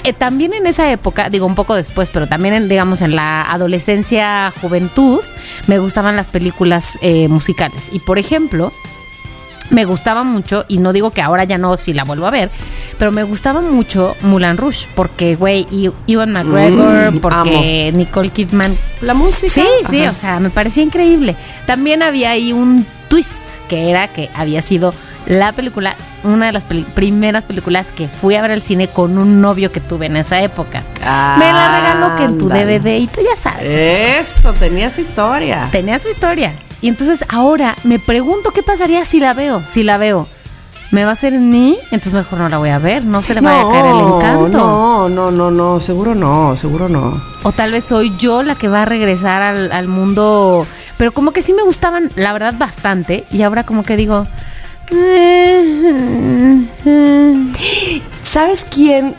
eh, también en esa época, digo un poco después, pero también en, digamos en la adolescencia, juventud, me gustaban las películas eh, musicales. Y por ejemplo, me gustaba mucho, y no digo que ahora ya no, si la vuelvo a ver, pero me gustaba mucho Mulan Rouge, porque, güey, Ewan McGregor, Mm, porque Nicole Kidman. La música. Sí, sí, Ajá. o sea, me parecía increíble. También había ahí un twist, que era que había sido la película, una de las peli- primeras películas que fui a ver al cine con un novio que tuve en esa época. me la regaló que en tu. DVD, y tú ya sabes. Eso, tenía su historia. tenía su historia. Y entonces ahora me pregunto qué pasaría si la veo. Si la veo, ¿me va a hacer ni? Entonces mejor no la voy a ver. No se le vaya a caer el encanto. No, no, no, no, seguro no, seguro no. O tal vez soy yo la que va a regresar al, al mundo. Pero como que sí me gustaban, la verdad, bastante. Y ahora como que digo. ¿Sabes quién?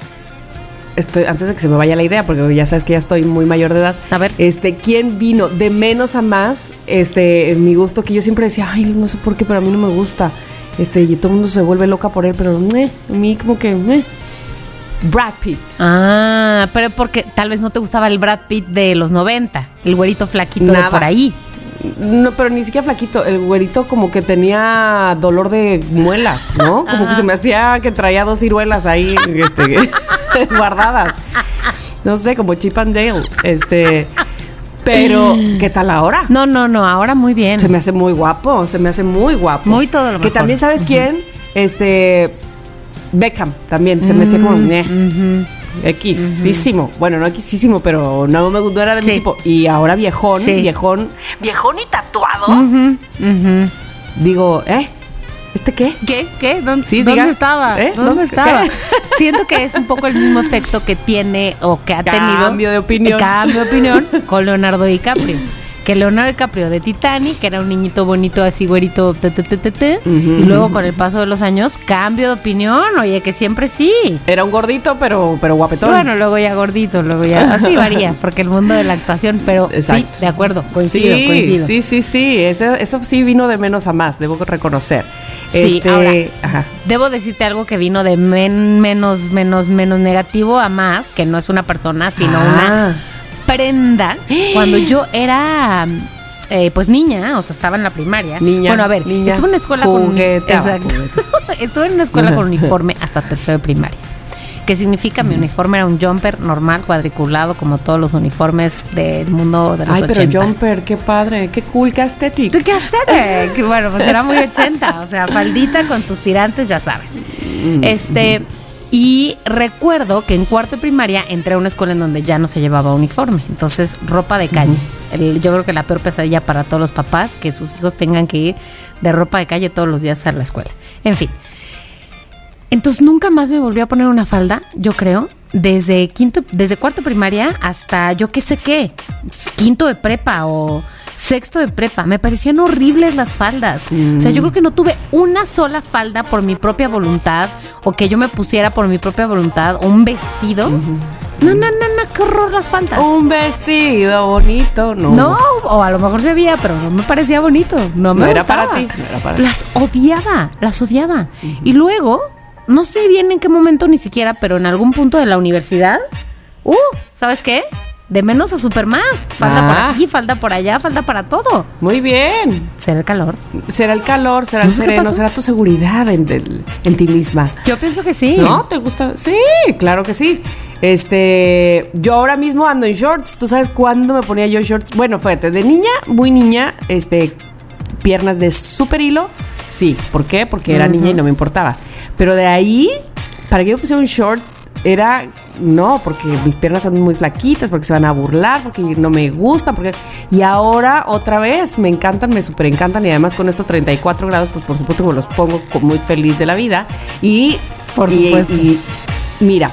Estoy, antes de que se me vaya la idea, porque ya sabes que ya estoy muy mayor de edad. A ver. Este, ¿quién vino de menos a más? Este, en mi gusto, que yo siempre decía, ay, no sé por qué, pero a mí no me gusta. Este, y todo el mundo se vuelve loca por él, pero eh, a mí como que. eh. Brad Pitt. Ah, pero porque tal vez no te gustaba el Brad Pitt de los 90. El güerito flaquito de por ahí. No, pero ni siquiera flaquito. El güerito como que tenía dolor de muelas, ¿no? Como que se me hacía que traía dos ciruelas ahí este, guardadas. No sé, como Chip and Dale. Este. Pero, ¿qué tal ahora? No, no, no, ahora muy bien. Se me hace muy guapo, se me hace muy guapo. Muy todo lo Que mejor. también, ¿sabes quién? Este. Beckham también. Se me hacía como. Mm, "Neh". Xísimo. Bueno, no Xísimo, pero no me no era de Sí. mi tipo. Y ahora viejón, Sí. viejón. Viejón y tatuado. Digo, ¿eh? ¿Este qué? ¿Qué? ¿Qué? ¿Dónde, Sí, ¿dónde diga. estaba? ¿Eh? ¿Dónde ¿Dónde? estaba? Siento que es un poco el mismo efecto que tiene o que ha tenido. Cambio de opinión. Cambio de opinión con Leonardo DiCaprio. Que Leonardo DiCaprio de Titanic, que era un niñito bonito, así güerito, te, te, te, te, te, y luego con el paso de los años, cambio de opinión, oye, que siempre sí. Era un gordito, pero, pero guapetón. Bueno, luego ya gordito, luego ya. Así varía, porque el mundo de la actuación, pero Exacto. sí, de acuerdo, coincido, sí, coincido. sí, sí, sí. Eso, eso sí vino de menos a más, debo reconocer. Sí, Este, ahora, ajá. debo decirte algo que vino de men- menos, menos, menos negativo a más, que no es una persona, sino Ah. una prenda. Cuando yo era, eh, pues niña, o sea, estaba en la primaria. Niña, Bueno, a ver, niña, estuve en una escuela con uni- jugueteaba, Exacto. estuve en una escuela con uniforme hasta tercero de primaria. ¿Qué significa? Mi uniforme era un jumper normal, cuadriculado, como todos los uniformes del mundo de los Ay, 80. pero Jumper, qué padre, qué cool, qué estético. ¿Qué hacer? Que bueno, pues era muy 80, o sea, faldita con tus tirantes, ya sabes. Este, y recuerdo que en cuarto de primaria entré a una escuela en donde ya no se llevaba uniforme, entonces ropa de calle. El- yo creo que la peor pesadilla para todos los papás, que sus hijos tengan que ir de ropa de calle todos los días a la escuela. En fin. Entonces nunca más me volví a poner una falda, yo creo, desde quinto, desde cuarto de primaria hasta yo qué sé qué, quinto de prepa o sexto de prepa. Me parecían horribles las faldas. O sea, yo creo que no tuve una sola falda por mi propia voluntad o que yo me pusiera por mi propia voluntad o un vestido. No, no, no, no, qué horror las faldas. Un vestido bonito, no. No, o a lo mejor se había, pero no me parecía bonito. No me No era gustaba. para ti, no era para ti. Las odiaba, las odiaba. Y luego, no sé bien en qué momento ni siquiera, pero en algún punto de la universidad, uh, ¿sabes qué? De menos a super más. Falta por Ah. aquí, falta por allá, falta para todo. Muy bien. ¿Será el calor? Será el calor, será el No sereno, será tu seguridad en ti misma. Yo pienso que sí. ¿No? ¿Te gusta? Sí, claro que sí. Este, yo ahora mismo ando en shorts. ¿Tú sabes cuándo me ponía yo shorts? Bueno, fíjate, de niña, muy niña, este, piernas de super hilo. Sí, ¿por qué? Porque era niña y no me importaba. Pero de ahí, para que yo pusiera un short, era no, porque mis piernas son muy flaquitas, porque se van a burlar, porque no me gustan, porque y ahora otra vez me encantan, me super encantan y además con estos 34 grados, pues por supuesto que me los pongo muy feliz de la vida y Por y- supuesto. y mira,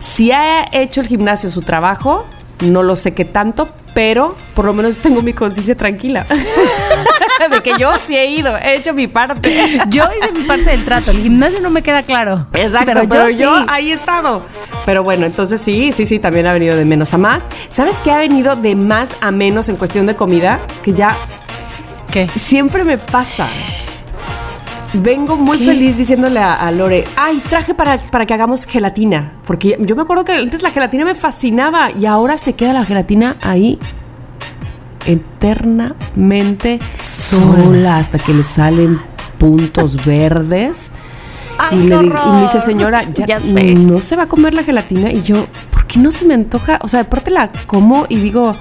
si ha hecho el gimnasio su trabajo, no lo sé qué tanto, pero por lo menos tengo mi conciencia tranquila. de que yo sí he ido, he hecho mi parte. Yo hice mi parte del trato. El gimnasio no me queda claro. Exacto, pero, yo, ahí he estado. Pero bueno, entonces sí, sí, sí, también ha venido de menos a más. ¿Sabes qué ha venido de más a menos en cuestión de comida? Que ya ¿Qué? siempre me pasa. Vengo muy ¿Qué? feliz diciéndole a, a Lore, ay, traje para, para que hagamos gelatina. Porque yo me acuerdo que antes la gelatina me fascinaba y ahora se queda la gelatina ahí eternamente sola hasta que le salen puntos verdes. Ay, y, le di- y me dice, señora, ya, Ya sé. no se va a comer la gelatina. Y yo, ¿por qué no se me antoja? O sea, aparte la como y digo,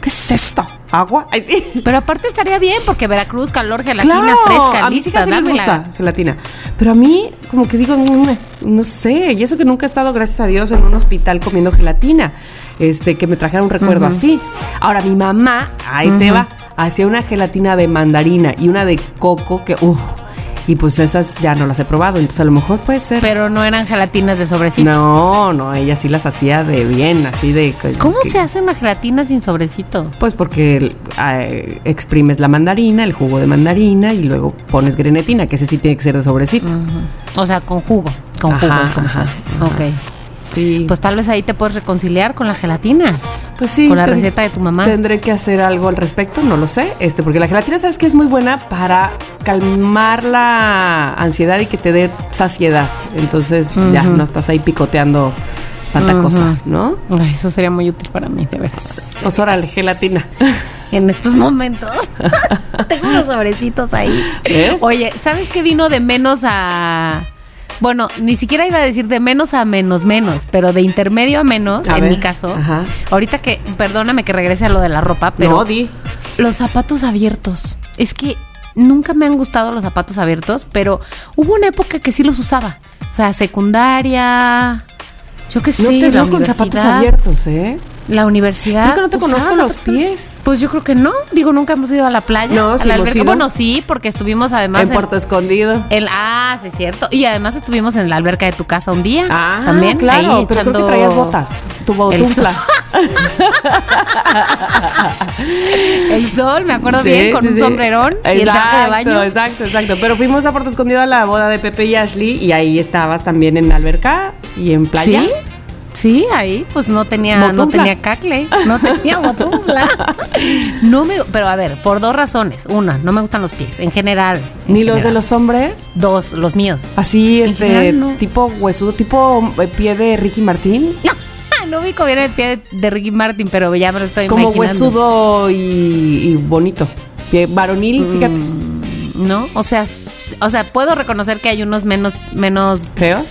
¿qué es esto? ¿Agua? Ay, sí. Pero aparte estaría bien porque Veracruz, calor, gelatina Claro, fresca, a mí sí lista, les dámela. gusta gelatina. Pero a mí, como que digo, "Mm, no sé, y eso que nunca he estado, gracias a Dios, en un hospital comiendo gelatina, este, que me trajera un recuerdo así. Ahora, mi mamá, ahí te va, hacía una gelatina de mandarina y una de coco que, uff, y pues esas ya no las he probado, entonces a lo mejor puede ser. Pero no eran gelatinas de sobrecito. no, no, ella sí las hacía de bien, así de... ¿Cómo que- se hace una gelatina sin sobrecito? Pues porque eh, exprimes la mandarina, el jugo de mandarina y luego pones grenetina, que ese sí tiene que ser de sobrecito. O sea, con jugo. Con Ajá, jugo es como se hace. ajá. Ok. Sí. Pues tal vez ahí te puedes reconciliar con la gelatina. Pues sí. con la receta de tu mamá. Tendré que hacer algo al respecto, no lo sé. Este, porque la gelatina, sabes que es muy buena para calmar la ansiedad y que te dé saciedad. Entonces ya no estás ahí picoteando tanta cosa, ¿no? Ay, eso sería muy útil para mí, de veras. Pues órale, gelatina. En estos momentos. Tengo unos sobrecitos ahí. ¿Ves? Oye, ¿sabes qué vino de menos a. Bueno, ni siquiera iba a decir de menos a menos menos, pero de intermedio a menos, A en ver, mi caso. ajá. Ahorita que, perdóname que regrese a lo de la ropa, pero no, di. los zapatos abiertos. Es que nunca me han gustado los zapatos abiertos, pero hubo una época que sí los usaba. O sea, secundaria. Yo qué sé, Yo te veo con zapatos abiertos, ¿eh? La universidad. Creo que no te usaba conozco los pies. Pues yo creo que no. Digo, nunca hemos ido a la playa. No, sí la hemos alberca. ido. Bueno, sí, porque estuvimos además en Puerto Escondido. el- ah, sí, es cierto. Y además estuvimos en la alberca de tu casa un día. Ah, también. claro, ahí pero creo que echando traías botas. Tu botufla. El sol, me acuerdo Sí, bien, con sí, un sí. sombrerón y el traje de baño. Exacto, exacto. Pero fuimos a Puerto Escondido a la boda de Pepe y Ashley y ahí estabas también en alberca y en playa. Sí. Sí, ahí pues no tenía, no tenía cacle, no tenía botufla. No me, pero a ver, por dos razones. Una, no me gustan los pies, en general. en Ni los de los hombres. Dos, los míos. Así, En este, general, no. tipo huesudo, tipo eh, pie de Ricky Martín. No ubico bien el pie de, de Ricky Martin, pero ya me lo estoy Como imaginando. huesudo y, y bonito. Pie varonil, fíjate. Mm. ¿No? O sea, o sea, puedo reconocer que hay unos menos, menos, Feos.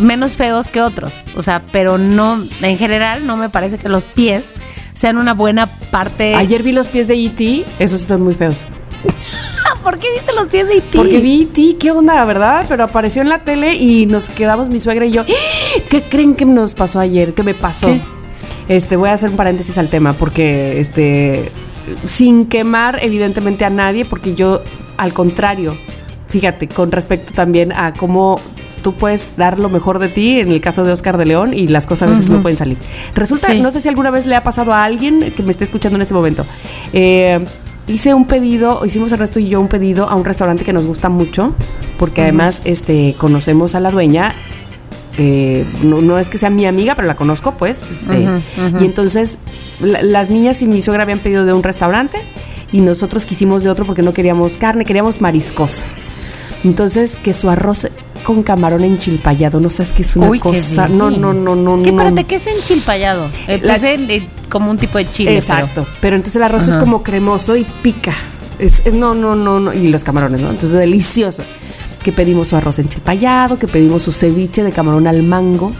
Menos feos que otros. O sea, pero no, en general, no me parece que los pies sean una buena parte. Ayer vi los pies de E.T., esos están muy feos. ¿Por qué viste los pies de E.T.? Porque vi E.T., qué onda, ¿verdad? Pero apareció en la tele y nos quedamos mi suegra y yo. ¡Ah! ¿Qué creen que nos pasó ayer? ¿Qué me pasó? ¿Qué? Este, voy a hacer un paréntesis al tema porque, este, sin quemar evidentemente a nadie, porque yo, al contrario, fíjate, con respecto también a cómo tú puedes dar lo mejor de ti, en el caso de Oscar de León, y las cosas a veces no pueden salir. Resulta, Sí. no sé si alguna vez le ha pasado a alguien que me esté escuchando en este momento. Eh, hice un pedido, hicimos Ernesto y yo un pedido a un restaurante que nos gusta mucho, porque además este, conocemos a la dueña. eh, no, no es que sea mi amiga, pero la conozco, pues. este, Y entonces la- las niñas y mi suegra habían pedido de un restaurante y nosotros quisimos de otro porque no queríamos carne, queríamos mariscos. Entonces, que su arroz con camarón enchilpayado. No sabes qué es una Uy, cosa. No, no, no, no, ¿Qué, no. espérate, ¿qué es enchilpayado? Eh, La- es en- eh, como un tipo de chile. Exacto. Pero, entonces el arroz es como cremoso y pica. Es, es- no, no, no, no. Y los camarones, ¿no? Entonces delicioso. Que pedimos su arroz enchilpayado, que pedimos su ceviche de camarón al mango.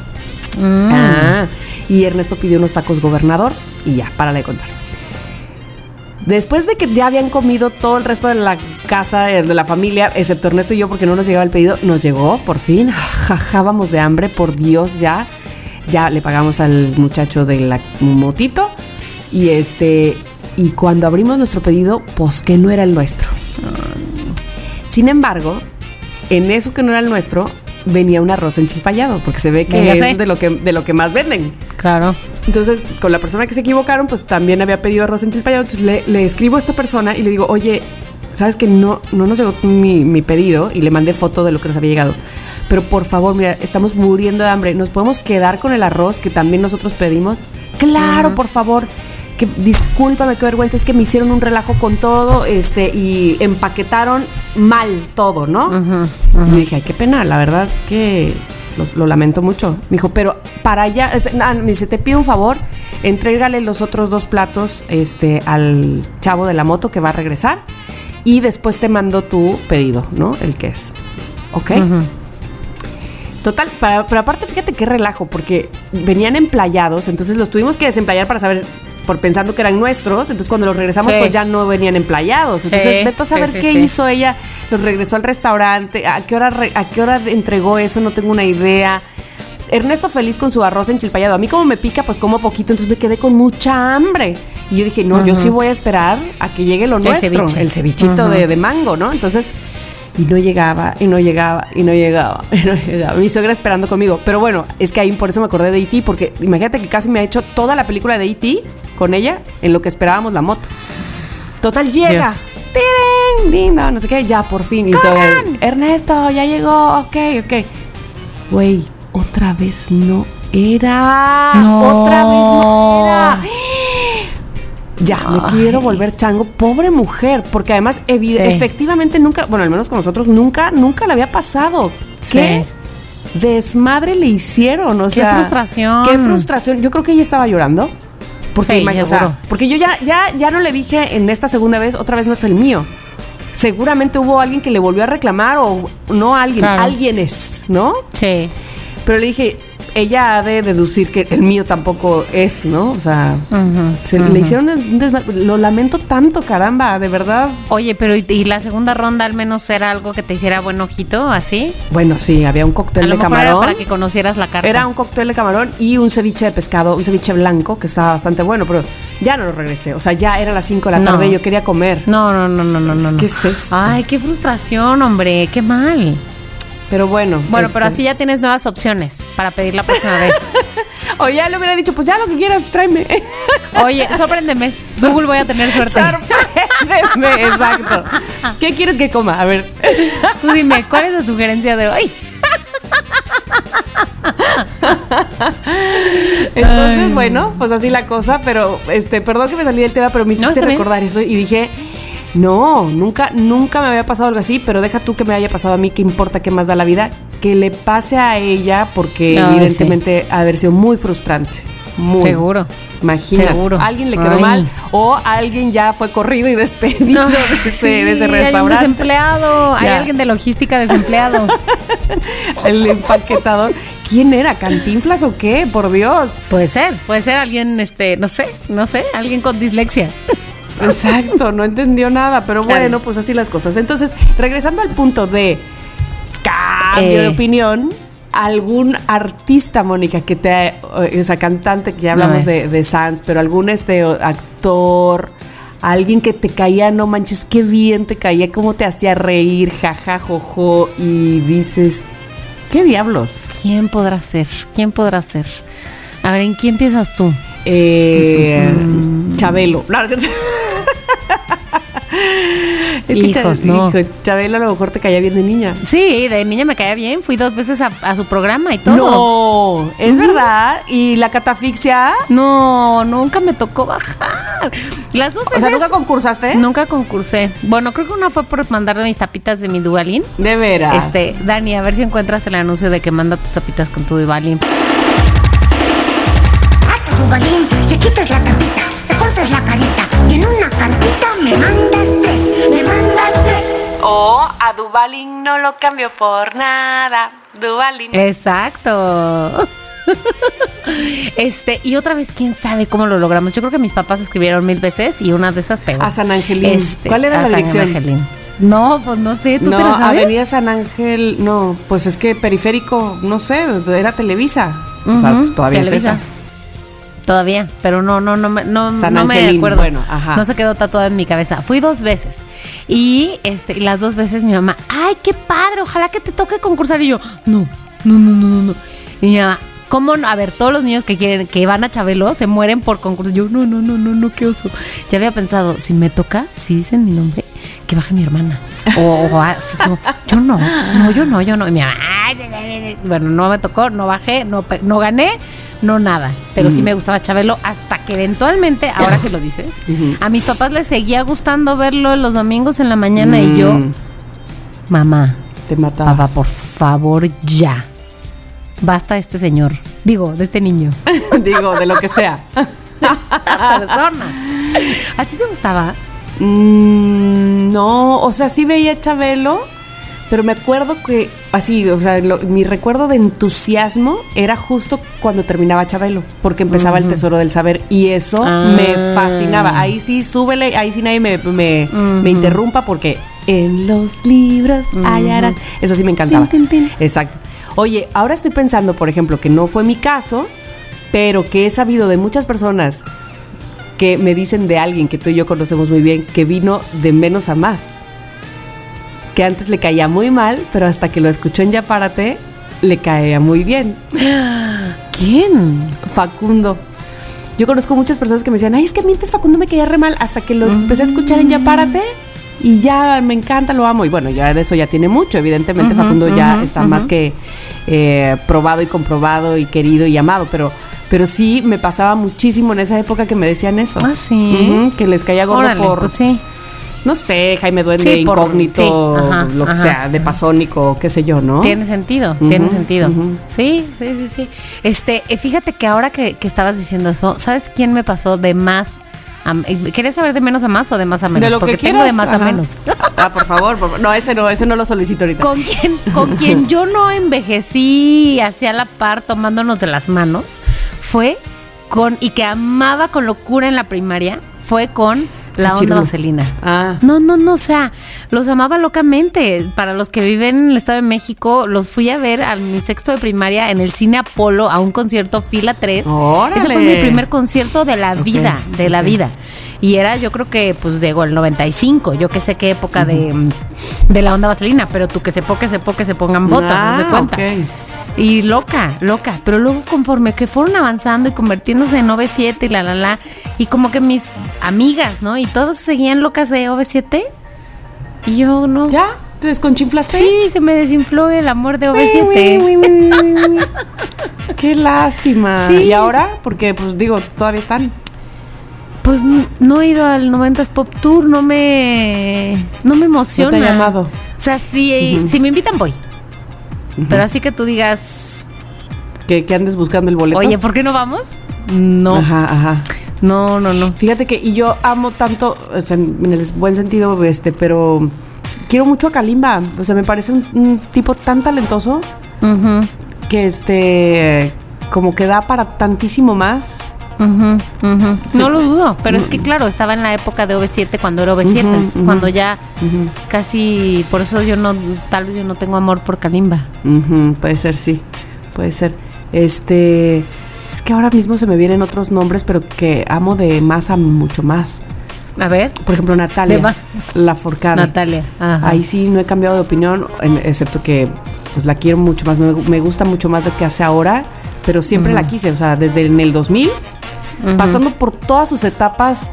Mm. Ah, y Ernesto pidió unos tacos gobernador y ya, para de contar. Después de que ya habían comido todo el resto de la casa, de la familia, excepto Ernesto y yo, porque no nos llegaba el pedido, nos llegó, por fin. Jajábamos de hambre, por Dios, ya. Ya le pagamos al muchacho de la motito. Y este. Y cuando abrimos nuestro pedido, pues que no era el nuestro. Sin embargo, en eso que no era el nuestro, venía un arroz enchilpayado, porque se ve que sé. es de lo que, de lo que más venden. Claro. Entonces, con la persona que se equivocaron, pues también había pedido arroz enchilpayado. Entonces le, le escribo a esta persona y le digo, oye, ¿sabes que no, no nos llegó mi, mi pedido? Y le mandé foto de lo que nos había llegado. Pero por favor, mira, estamos muriendo de hambre. ¿Nos podemos quedar con el arroz que también nosotros pedimos? Claro, por favor. Que discúlpame, qué vergüenza, es que me hicieron un relajo con todo, este, y empaquetaron mal todo, ¿no? Y yo dije, ay, qué pena, la verdad que lo, lo lamento mucho. Me dijo, pero para allá, este, me dice, te pido un favor, entrégale los otros dos platos este, al chavo de la moto que va a regresar y después te mando tu pedido, ¿no? El que es. ¿Ok? Total, para- pero aparte fíjate qué relajo, porque venían emplayados, entonces los tuvimos que desemplayar para saber, por pensando que eran nuestros, entonces cuando los regresamos Sí. pues ya no venían emplayados. Entonces Sí, vete a saber sí, qué hizo ella, los regresó al restaurante, a qué hora a qué hora entregó eso, no tengo una idea. Ernesto feliz con su arroz enchilpayado. A mí como me pica, pues como poquito, entonces me quedé con mucha hambre. Y yo dije, no, yo sí voy a esperar a que llegue lo El nuestro, ceviche. el cevichito de, de mango, ¿no? Entonces, y no llegaba, y no llegaba, y no llegaba, y no llegaba. Mi suegra esperando conmigo. Pero bueno, es que ahí por eso me acordé de E.T., porque imagínate que casi me ha hecho toda la película de E.T. con ella en lo que esperábamos la moto. Total, llega. ¡Tiren! Lindo, no sé qué, ya por fin. Y todo, Ernesto, ya llegó, ok, ok. Güey, otra vez no era. No. Otra vez no era. Ya, me Ay. quiero volver chango. Pobre mujer, porque además, Sí. efectivamente, nunca, bueno, al menos con nosotros, nunca, nunca le había pasado. Sí. ¿Qué desmadre le hicieron? O Qué sea, frustración. Qué frustración. Yo creo que ella estaba llorando. Porque, Sí, imag- o sea, seguro. porque yo ya, ya, ya no le dije en esta segunda vez, otra vez no es el mío. Seguramente hubo alguien que le volvió a reclamar o no alguien, Claro. alguien es, ¿no? Sí. Pero le dije, ella ha de deducir que el mío tampoco es, ¿no? O sea, se le hicieron un Lo lamento tanto, caramba, de verdad. Oye, pero ¿y, y la segunda ronda al menos era algo que te hiciera buen ojito, así? Bueno, sí, había un A cóctel lo de mejor era camarón. para que conocieras la carta. Era un cóctel de camarón y un ceviche de pescado, un ceviche blanco que estaba bastante bueno, pero ya no lo regresé. O sea, ya era las 5 de la No. tarde y yo quería comer. No, no, no, no, no, no. no. ¿Qué es esto? Ay, qué frustración, hombre, qué mal. Pero bueno. Bueno, este, pero así ya tienes nuevas opciones para pedir la próxima vez. O ya le hubiera dicho, pues ya lo que quieras, tráeme. Oye, sorpréndeme. Google voy a tener suerte. Sorpréndeme, exacto. ¿Qué quieres que coma? A ver. Tú dime, ¿cuál es la sugerencia de hoy? Entonces, bueno, pues así la cosa, pero este, perdón que me salí del tema, pero me hiciste recordar eso y dije, no, nunca, nunca me había pasado algo así, pero deja tú que me haya pasado a mí, que importa qué más da la vida, que le pase a ella, porque evidentemente ha haber sido muy frustrante. Muy. Seguro. Imagínate. Seguro. Alguien le quedó Ay. mal o alguien ya fue corrido y despedido de ese, Sí, de ese Hay un restaurante. desempleado. Hay alguien de logística desempleado. El empaquetador. ¿Quién era? ¿Cantinflas o qué? Por Dios. puede ser, puede ser alguien, este, no sé, no sé, alguien con dislexia. Exacto, no entendió nada, pero Claro. bueno, pues así las cosas. Entonces, regresando al punto de cambio Eh. de opinión, algún artista, Mónica, que te, eh, o sea, cantante, que ya hablamos de, de Sans, pero algún este actor, alguien que te caía, no manches, qué bien te caía, cómo te hacía reír, jaja, jojo, y dices, ¿qué diablos? ¿Quién podrá ser? ¿Quién podrá ser? A ver, ¿en quién piensas tú? Eh, Chabelo. No, es que Hijos, Cha- no. hijo, Chabelo a lo mejor te caía bien de niña. Sí, de niña me caía bien. Fui dos veces a, a su programa y todo. No, es verdad. Y la catafixia. No, nunca me tocó bajar. Las dos O veces. sea, ¿nunca concursaste? Nunca concursé. Bueno, creo que una fue por mandarle mis tapitas de mi Dubalín. De veras. Este, Dani, a ver si encuentras el anuncio de que manda tus tapitas con tu Dubalín. Le quitas la tapita, te cortas la carita y en una cartita me mandas tres, me mandas tres. O a Dubalín no lo cambio por nada. Dubalín. Exacto. Este, y otra vez, quién sabe cómo lo logramos. Yo creo que mis papás escribieron mil veces y una de esas pegó. A San Angelín. Este, ¿Cuál era a la San dirección? Angelín. No, pues no sé, ¿tú no, te la sabes? Avenida San Ángel, no, pues es que periférico, no sé, era Televisa. O sea, pues todavía Televisa. es esa. Todavía, pero no, no, no, me- no, San no me acuerdo. bueno, ajá. No se quedó tatuada en mi cabeza. Fui dos veces. Y este, las dos veces mi mamá, ay, qué padre, ojalá que te toque concursar. Y yo, no, no, no, no, no, no. Y mi mamá, ¿cómo no? A ver, todos los niños que quieren, que van a Chabelo, se mueren por concurso. Yo, no, no, no, no, no, qué oso. Ya había pensado, si me toca, si dicen mi nombre, que baje mi hermana. O, o así, yo, yo no, no, yo no, yo no. Y mi mamá, "Ay, ay, ay, ay". bueno, no me tocó, no bajé, no, no gané, no nada. Pero sí me gustaba Chabelo hasta que eventualmente, ahora que lo dices, a mis papás les seguía gustando verlo los domingos en la mañana y yo, Mm, mamá, Te matabas. papá, por favor, ya. Basta de este señor. Digo, de este niño. Digo, de lo que sea. persona. ¿A ti te gustaba? Mm, no, o sea, sí veía Chabelo, pero me acuerdo que, así, o sea, lo- mi recuerdo de entusiasmo era justo cuando terminaba Chabelo, porque empezaba el Tesoro del Saber y eso Ah. me fascinaba. Ahí sí, súbele, ahí sí nadie me, me, me interrumpa porque en los libros hallarás. Eso sí me encantaba. Tin, tin, tin. Exacto. Oye, ahora estoy pensando, por ejemplo, que no fue mi caso, pero que he sabido de muchas personas que me dicen de alguien que tú y yo conocemos muy bien, que vino de menos a más. Que antes le caía muy mal, pero hasta que lo escuchó en Ya Párate, le caía muy bien. ¿Quién? Facundo. Yo conozco muchas personas que me decían, ay, es que antes Facundo me caía re mal, hasta que lo empecé a escuchar en Ya Párate y ya me encanta, lo amo. Y bueno, ya de eso ya tiene mucho. Evidentemente, Facundo ya está más que eh, probado y comprobado y querido y amado, pero, pero sí me pasaba muchísimo en esa época que me decían eso. Ah, sí. Que les caía gordo Órale, por, pues sí. no sé, Jaime Duende, Sí, por- incógnito, sí, ajá, lo que ajá. sea, de pasónico, qué sé yo, ¿no? Tiene sentido, tiene sentido. Sí, sí, sí, sí. Este, eh, fíjate que ahora que, que estabas diciendo eso, ¿sabes quién me pasó de más eh, ¿Querías saber de menos a más o de más a menos? de lo Porque que tengo de quieras, más ajá. a menos. Ah, por favor, por. No, ese no, ese no lo solicito ahorita. con quien, con quien yo no envejecí hacia la par tomándonos de las manos fue con, y que amaba con locura en la primaria, fue con la onda vaselina. Ah. No, no, no, o sea, los amaba locamente. Para los que viven en el Estado de México, los fui a ver a mi sexto de primaria en el Cine Apolo a un concierto fila 3. ¡Órale! Ese fue mi primer concierto de la vida, de la vida. Y era, yo creo que, pues, digo, el 95, yo que sé qué época de, de la onda vaselina, pero tú que se que se que se pongan botas, Ah, haz de cuenta. Y loca, loca. Pero luego conforme que fueron avanzando y convirtiéndose en OV7 y la la la, y como que mis amigas, ¿no? Y todas seguían locas de OV7. Y yo no. ¿Ya? ¿Te desconchinflaste? Sí, se me desinfló el amor de OV7. Qué lástima. Sí. ¿Y ahora? Porque, pues digo, todavía están. Pues no he ido al 90s Pop Tour, no me no me emociona. No te ha llamado. O sea, si, si me invitan voy. Pero así que tú digas, Que, que andes buscando el boleto. oye, ¿por qué no vamos? No. Ajá, ajá. No, no, no. Fíjate que, y yo amo tanto, o sea, en el buen sentido, este, pero quiero mucho a Kalimba. O sea, me parece un, un tipo tan talentoso Ujú, que, este, como que da para tantísimo más. No lo dudo, pero es que claro, estaba en la época de OV7 cuando era OV7, Ujú, entonces cuando ya casi, por eso yo no, tal vez yo no tengo amor por Kalimba. Puede ser, sí. Puede ser. Este. Es que ahora mismo se me vienen otros nombres, pero que amo de más a mucho más. A ver, Por ejemplo, Natalia. La Forcada. Natalia. Ajá. Ahí sí no he cambiado de opinión, excepto que pues la quiero mucho más, me, me gusta mucho más lo que hace ahora, pero siempre la quise, o sea, desde en el 2000, pasando por todas sus etapas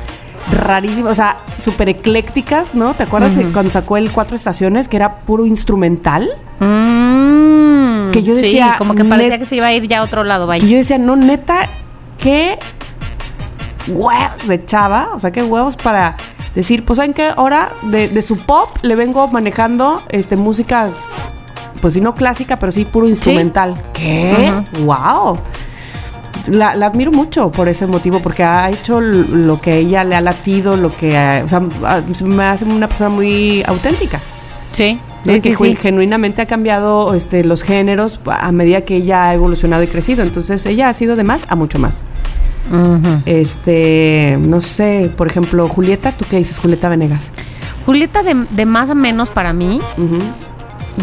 rarísimas, o sea, súper eclécticas, ¿no? ¿Te acuerdas de cuando sacó el Cuatro Estaciones, que era puro instrumental? Mm, Que yo sí, decía, como que parecía que se iba a ir ya a otro lado, Y vaya. yo decía, no, neta, qué huevos de chava, o sea, qué huevos para decir, pues, ¿saben qué? Ahora de, de su pop le vengo manejando este, música, pues sí, no clásica, pero sí puro instrumental. ¿Qué? ¡Wow! La, la admiro mucho por ese motivo, porque ha hecho lo que ella le ha latido, lo que, ha- o sea, me hace una persona muy auténtica. Sí, ¿no? sí, que sí, gen- sí. genuinamente ha cambiado este, los géneros a medida que ella ha evolucionado y crecido. Entonces ella ha sido de más a mucho más. Este, no sé, por ejemplo, Julieta, ¿tú qué dices, Julieta Venegas? Julieta de, de más a menos para mí, Ujú.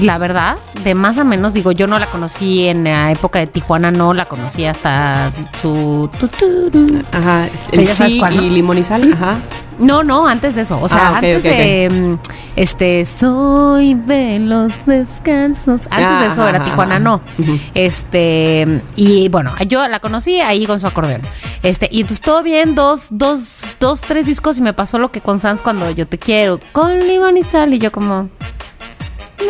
La verdad, de más a menos, digo, yo no la conocí en la época de Tijuana, no la conocí hasta su... Ajá, Sí, sabes cuál, ¿no? y limón y sal, ajá. No, no, antes de eso. O sea, Ah, antes de. mm, Este, soy de los descansos. Antes Ah, de eso ajá, era Tijuana, ajá. no. Este, y bueno, yo la conocí ahí con su acordeón. Este, y entonces todo bien, dos, dos, dos, tres discos y me pasó lo que con Sans cuando yo te quiero, con limón y sal. Y yo como.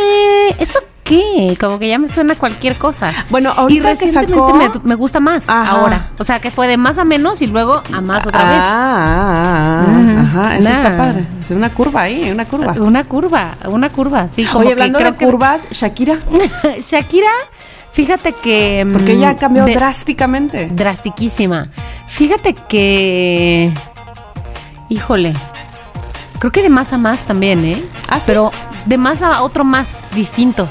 "Eh, ¿Eso qué? Como que ya me suena cualquier cosa. Bueno, y ahorita que recientemente sacó- me, me gusta más Ajá. ahora. O sea, que fue de más a menos y luego a más otra vez. Ah, ah, ah, ajá, eso está Nah. padre. Es una curva ahí, una curva. Una curva, una curva, sí. Como Oye, que hablando creo de que- curvas, Shakira, Shakira, fíjate que. porque mm, ella ha cambiado de- drásticamente. Drastiquísima. Fíjate que. Híjole. Creo que de más a más también, ¿eh? ¿Ah, sí? Pero de más a otro más distinto.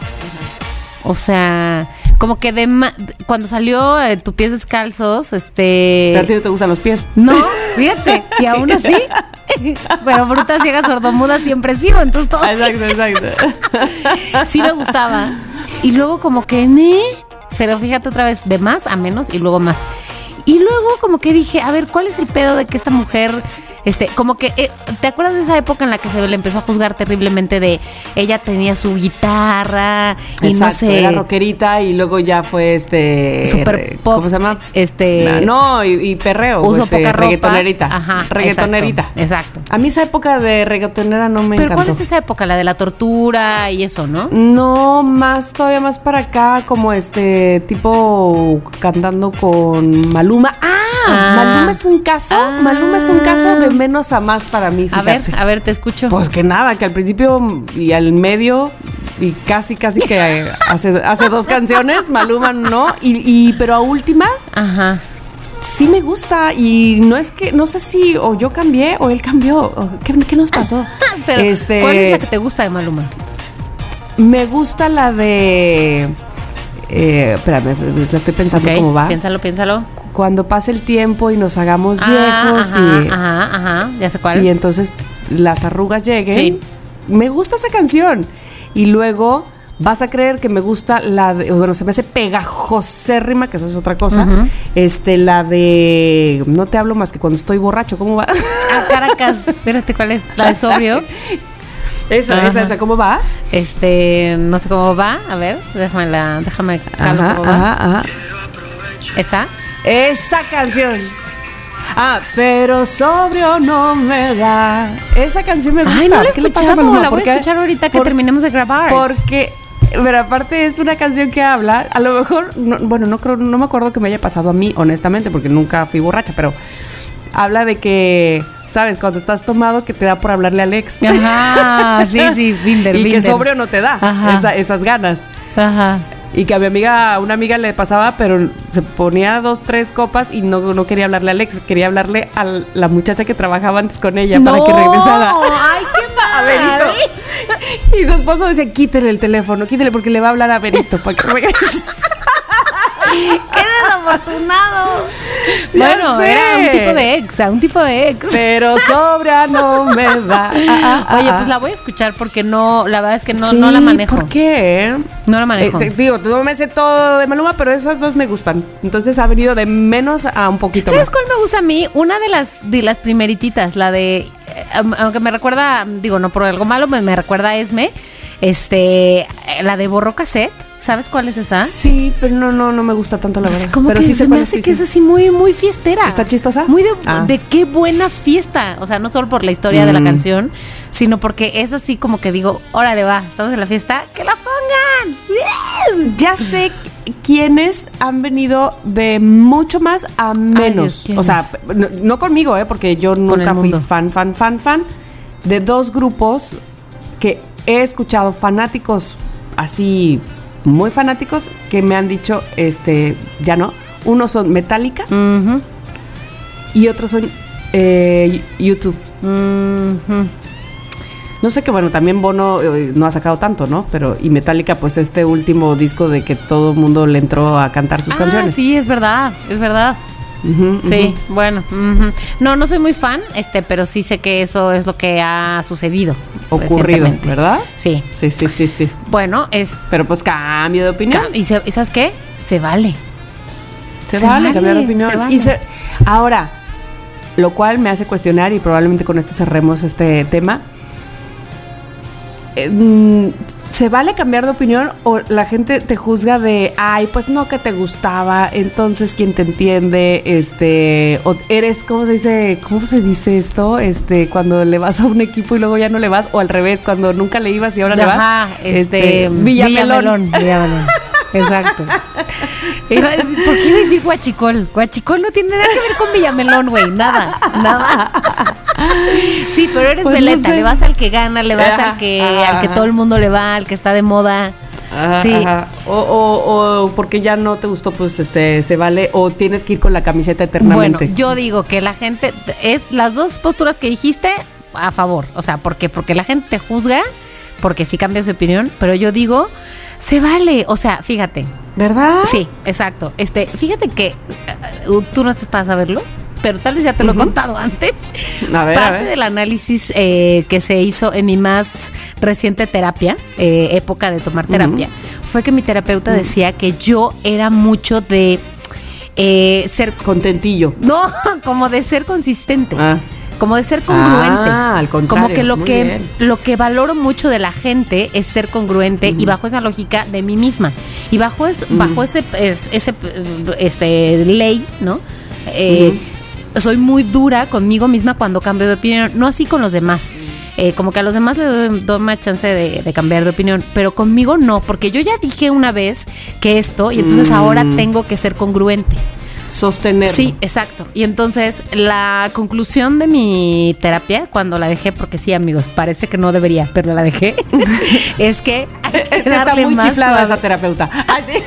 O sea, como que de ma- cuando salió eh, Tu pies descalzos, este. Pero a ti no te gustan los pies. No, fíjate, y aún así. Pero bruta, ciega, sordomuda siempre he sido, entonces todo. Exacto, exacto. sí me gustaba. Y luego como que, ¿ne? Pero fíjate otra vez, de más a menos y luego más. Y luego como que dije, a ver, ¿cuál es el pedo de que esta mujer, este, como que, eh, ¿te acuerdas de esa época en la que se le empezó a juzgar terriblemente de ella tenía su guitarra y Exacto, no sé, Era rockerita y luego ya fue este. super pop, ¿Cómo se llama? Este, no, y, y perreo. uso este, poca ropa. Reggaetonerita. Ajá, Reggaetonerita. Exacto. exacto. A mí esa época de reggaetonera no me Pero encantó. ¿cuál es esa época? La de la tortura y eso, ¿no? No, más todavía más para acá, como este tipo cantando con Maluma. ¡Ah! Ah. Maluma es un caso. Ah. Maluma es un caso de menos a más para mí. A Fíjate. ver, a ver, te escucho. Pues que nada, que al principio y al medio y casi, casi que hace, hace dos canciones, Maluma no, y, y- pero a últimas Ajá. sí me gusta y no es que, no sé si o yo cambié o él cambió, o ¿qué, qué nos pasó? Pero, Este, ¿cuál es la que te gusta de Maluma? Me gusta la de... Eh, espérame, la estoy pensando Ok, cómo va. Piénsalo, piénsalo. Cuando pase el tiempo y nos hagamos Ah, viejos ajá, y... Ajá, ajá, ya sé cuál. y entonces las arrugas lleguen. Sí. Me gusta esa canción. Y luego vas a creer que me gusta la de, bueno, se me hace pegajosérrima, que eso es otra cosa. Este, la de no te hablo más que cuando estoy borracho, ¿cómo va? Ah, Caracas, espérate cuál es. La de sobrio. esa, Ajá. esa, esa, ¿cómo va? Este, no sé cómo va. A ver, déjame la, déjame calo Ajá, cómo va. ajá, ajá. Esa. Esa canción. Ah, pero sobrio no me da. Esa canción me gusta. Ay, no la he ¿Qué le pasa escuchado. Maluma? La voy a Porque- escuchar ahorita que por- terminemos de grabar. Porque, pero aparte es una canción que habla, a lo mejor, no- bueno, no creo, no me acuerdo que me haya pasado a mí, honestamente, porque nunca fui borracha, pero habla de que, sabes, cuando estás tomado que te da por hablarle al ex. Ajá, sí, sí, Binder, y que Binder. sobrio no te da esa- esas ganas. Ajá. Y que a mi amiga, a una amiga le pasaba, pero se ponía dos, tres copas y no, no quería hablarle al ex, quería hablarle a la muchacha que trabajaba antes con ella para que regresara. Ay, qué mal. A Berito. Y su esposo decía, quítele el teléfono, quítele porque le va a hablar a Berito para que regrese. ¡Qué desafortunado! Bueno, sé. era un tipo de ex, un tipo de ex. Pero sobra no me da. Ah, ah, Oye, ah, pues la voy a escuchar porque no, la verdad es que no, Sí, no la manejo. ¿Por qué? No la manejo. Este, digo, no me sé todo de Maluma, pero esas dos me gustan. Entonces ha venido de menos a un poquito ¿Sabes más. cuál me gusta a mí? Una de las de las primerititas, la de eh, aunque me recuerda, digo, no por algo malo, me, recuerda a Esme, este, la de Borro Cassette. ¿Sabes cuál es esa? Sí, pero no, no, no me gusta tanto la verdad. Como pero que sí se me hace que es así muy, muy fiestera. ¿Está chistosa? Muy de, Ah. de qué buena fiesta. O sea, no solo por la historia de la Mm. canción, sino porque es así como que digo, órale va, estamos en la fiesta, que la pongan. Ya sé quiénes han venido de mucho más a menos. Dios, o sea, no, no conmigo, ¿eh? Porque yo nunca fui fan, fan, fan, fan de dos grupos que he escuchado fanáticos así, muy fanáticos, que me han dicho, este, ya no. Uno son Metallica y otros son eh, YouTube. No sé que bueno, también Bono eh, no ha sacado tanto, ¿no? Pero y Metallica pues este último disco de que todo el mundo le entró a cantar sus Ah, canciones. sí, es verdad, es verdad. Sí, bueno. No, no soy muy fan, este, pero sí sé que eso es lo que ha sucedido. ocurrido. ¿verdad? Sí. Sí, sí, sí, sí. Bueno, es. Pero pues cambio de opinión. ¿Y, se- y sabes qué? Se vale. Se, se vale, vale, cambiar de opinión. se vale. Y se- ahora, lo cual me hace cuestionar y probablemente con esto cerremos este tema. Eh, mm, ¿Se vale cambiar de opinión o la gente te juzga de, ay, pues no que te gustaba, entonces quién te entiende, este, o eres, ¿cómo se dice? ¿Cómo se dice esto? Este, cuando le vas a un equipo y luego ya no le vas, o al revés, cuando nunca le ibas y ahora le vas. Ajá, este. Villamelón. Villamelón. Exacto. ¿Por qué iba a decir guachicol? Guachicol no tiene nada que ver con Villamelón, güey. Nada, nada. Sí, pero eres Pues no veleta. sé. Le vas al que gana, le vas Ajá, al que, ajá, al que todo el mundo le va, al que está de moda. Ajá, sí. ajá. O, o, o porque ya no te gustó, pues este se vale. O tienes que ir con la camiseta eternamente. Bueno, yo digo que la gente es las dos posturas que dijiste a favor, o sea, ¿por qué? Porque la gente te juzga porque sí cambias de opinión, pero yo digo se vale, o sea, fíjate. ¿Verdad? Sí, exacto. Este, fíjate que uh, tú no estás para saberlo, pero tal vez ya te lo he contado antes. A ver, a Parte ver. del análisis eh, que se hizo en mi más reciente terapia, eh, época de tomar terapia, fue que mi terapeuta decía que yo era mucho de eh, ser Contentillo. no, como de ser consistente. Ah. Como de ser congruente. Ah, al contrario, Como que lo que bien. lo que valoro mucho de la gente es ser congruente y bajo esa lógica de mí misma. Y bajo es, bajo ese es- ese este ley, ¿no? Eh, soy muy dura conmigo misma cuando cambio de opinión, no así con los demás. Eh, como que a los demás les doy, doy más chance de, de cambiar de opinión, pero conmigo no, porque yo ya dije una vez que esto y entonces ahora tengo que ser congruente. Sostener. Sí, exacto. Y entonces la conclusión de mi terapia, cuando la dejé, porque sí, amigos, parece que no debería, pero la dejé, es que hay está muy más chiflada suave. esa terapeuta. Ah, sí.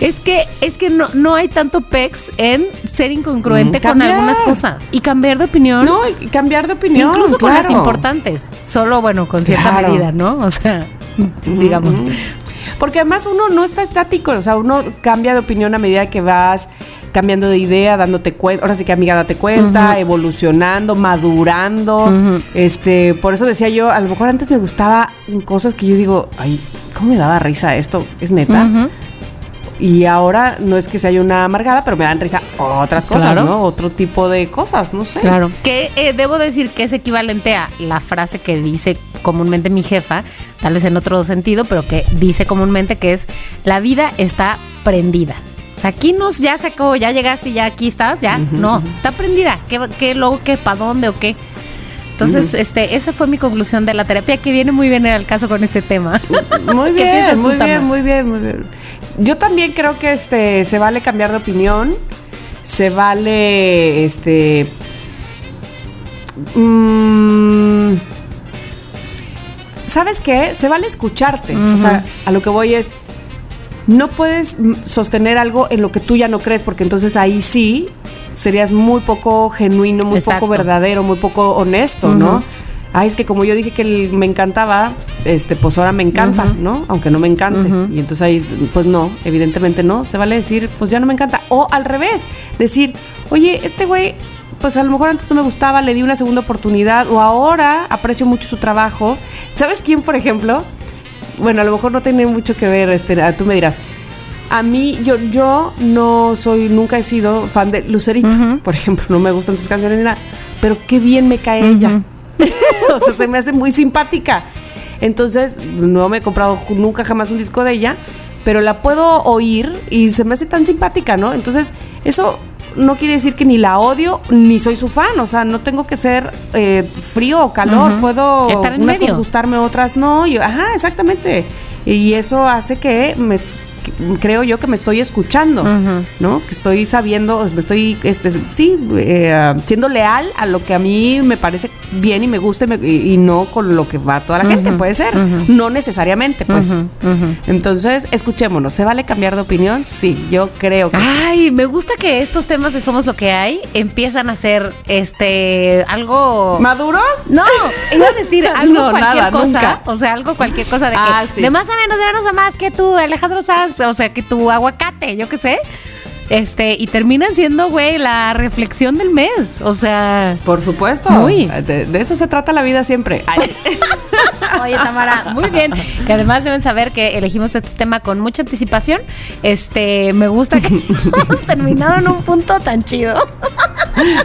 Es que, es que no, no hay tanto pex en ser incongruente Mm, con algunas cosas y cambiar de opinión. No, y cambiar de opinión. incluso con las importantes. Solo, bueno, con cierta Claro. medida, ¿no? O sea, digamos. Porque además uno no está estático, o sea, uno cambia de opinión a medida que vas cambiando de idea, dándote cuenta, ahora sí que amiga, date cuenta, evolucionando, madurando. Este, por eso decía yo, a lo mejor antes me gustaba cosas que yo digo, ay, ¿cómo me daba risa esto? ¿Es neta? Ujú. Y ahora no es que sea yo una amargada, pero me dan risa otras cosas, Claro. ¿no? Otro tipo de cosas, no sé. Claro. Que eh, debo decir que es equivalente a la frase que dice comúnmente mi jefa, tal vez en otro sentido, pero que dice comúnmente que es la vida está prendida. O sea, aquí nos ya sacó, ya llegaste y ya aquí estás, ya. No, está prendida. ¿Qué, qué luego qué, para dónde o qué? Entonces, este, esa fue mi conclusión de la terapia que viene muy bien al caso con este tema. Muy ¿Qué piensas bien, muy bien, muy bien, muy bien. Yo también creo que este se vale cambiar de opinión. Se vale este mm, ¿Sabes qué? Se vale escucharte. O sea, a lo que voy es no puedes sostener algo en lo que tú ya no crees porque entonces ahí sí serías muy poco genuino, muy Exacto. poco verdadero, muy poco honesto, ¿no? Ay, es que como yo dije que el- me encantaba, este, pues ahora me encanta, ¿no? Aunque no me encante. Y entonces ahí, pues no, evidentemente no. Se vale decir, pues ya no me encanta. O al revés, decir, oye, este güey, pues a lo mejor antes no me gustaba, le di una segunda oportunidad, o ahora aprecio mucho su trabajo. ¿Sabes quién, por ejemplo? Bueno, a lo mejor no tiene mucho que ver, este, ah, tú me dirás. A mí, yo, yo no soy, nunca he sido fan de Lucerito, por ejemplo, no me gustan sus canciones ni nada, pero qué bien me cae ella. o sea, se me hace muy simpática. Entonces, no me he comprado nunca jamás un disco de ella, pero la puedo oír y se me hace tan simpática, ¿no? Entonces, eso no quiere decir que ni la odio ni soy su fan, o sea, no tengo que ser eh, frío o calor, puedo Estar en unas medio. gustarme, otras no, y- ajá, exactamente. Y eso hace que me creo yo que me estoy escuchando. ¿no? Que estoy sabiendo, me estoy, este, sí, eh, siendo leal a lo que a mí me parece bien y me gusta y, me- y- y no con lo que va toda la gente, puede ser, no necesariamente, pues. Entonces, escuchémonos, ¿se vale cambiar de opinión? Sí, yo creo que. Ay, me gusta que estos temas de Somos lo que hay empiezan a ser este algo ¿Maduros? No, iba a decir algo No, cualquier nada, cosa. nunca. O sea, algo cualquier cosa de que Ah, sí. de más a menos, de menos a más que tú, Alejandro Sanz, o sea, que tu aguacate, yo qué sé. Este, y terminan siendo, güey, la reflexión del mes. O sea, Por supuesto. Muy. De, de eso se trata la vida siempre. Ay. Oye, Tamara, muy bien. Que además deben saber que elegimos este tema con mucha anticipación. Este, me gusta que hemos terminado en un punto tan chido.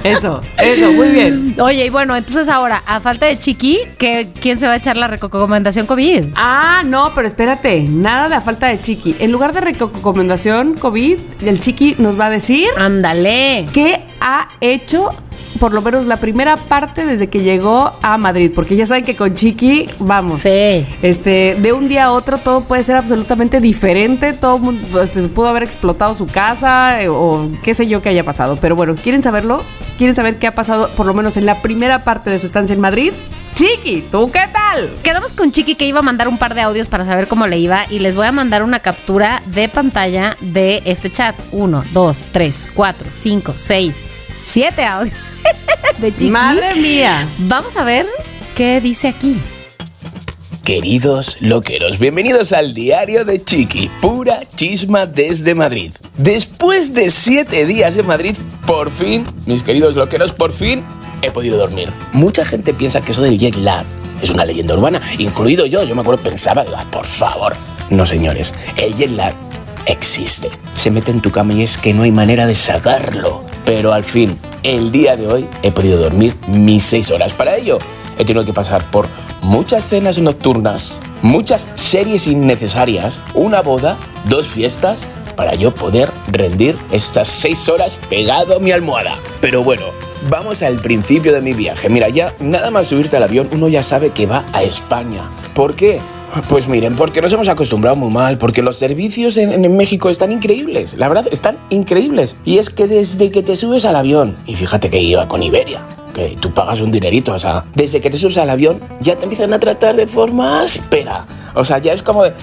Eso, eso, muy bien. Oye, y bueno, entonces ahora, a falta de Chiqui, ¿qué, ¿quién se va a echar la recomendación COVID? Ah, no, pero espérate, nada de a falta de chiqui. En lugar de recomendación COVID, el chiqui nos va a decir Ándale. qué ha hecho por lo menos la primera parte desde que llegó a Madrid, porque ya saben que con Chiqui, vamos, Sí. este, de un día a otro todo puede ser absolutamente diferente, todo mundo, este, pudo haber explotado su casa eh, o qué sé yo que haya pasado, pero bueno, ¿quieren saberlo? ¿Quieren saber qué ha pasado por lo menos en la primera parte de su estancia en Madrid? Chiqui, ¿tú qué tal? Quedamos con Chiqui que iba a mandar un par de audios para saber cómo le iba y les voy a mandar una captura de pantalla de este chat. Uno, dos, tres, cuatro, cinco, seis, siete audios de Chiqui. Madre mía. Vamos a ver qué dice aquí. Queridos loqueros, bienvenidos al diario de Chiqui, pura chisma desde Madrid. Después de siete días en Madrid, por fin, mis queridos loqueros, por fin he podido dormir. Mucha gente piensa que eso del jet lag es una leyenda urbana, incluido yo. Yo me acuerdo, pensaba, digo, "Ah, por favor. No, señores, el jet lag existe. Se mete en tu cama y es que no hay manera de sacarlo. Pero al fin, el día de hoy he podido dormir mis seis horas. Para ello, he tenido que pasar por muchas cenas nocturnas, muchas series innecesarias, una boda, dos fiestas, para yo poder rendir estas seis horas pegado a mi almohada. Pero bueno, vamos al principio de mi viaje. Mira, ya nada más subirte al avión, uno ya sabe que va a España. ¿Por qué? Pues miren, porque nos hemos acostumbrado muy mal, porque los servicios en, México están increíbles, la verdad, están increíbles. Y es que desde que te subes al avión, y fíjate que iba con Iberia, que tú pagas un dinerito, o sea, desde que te subes al avión ya te empiezan a tratar de forma áspera. O sea, ya es como de, "Mm,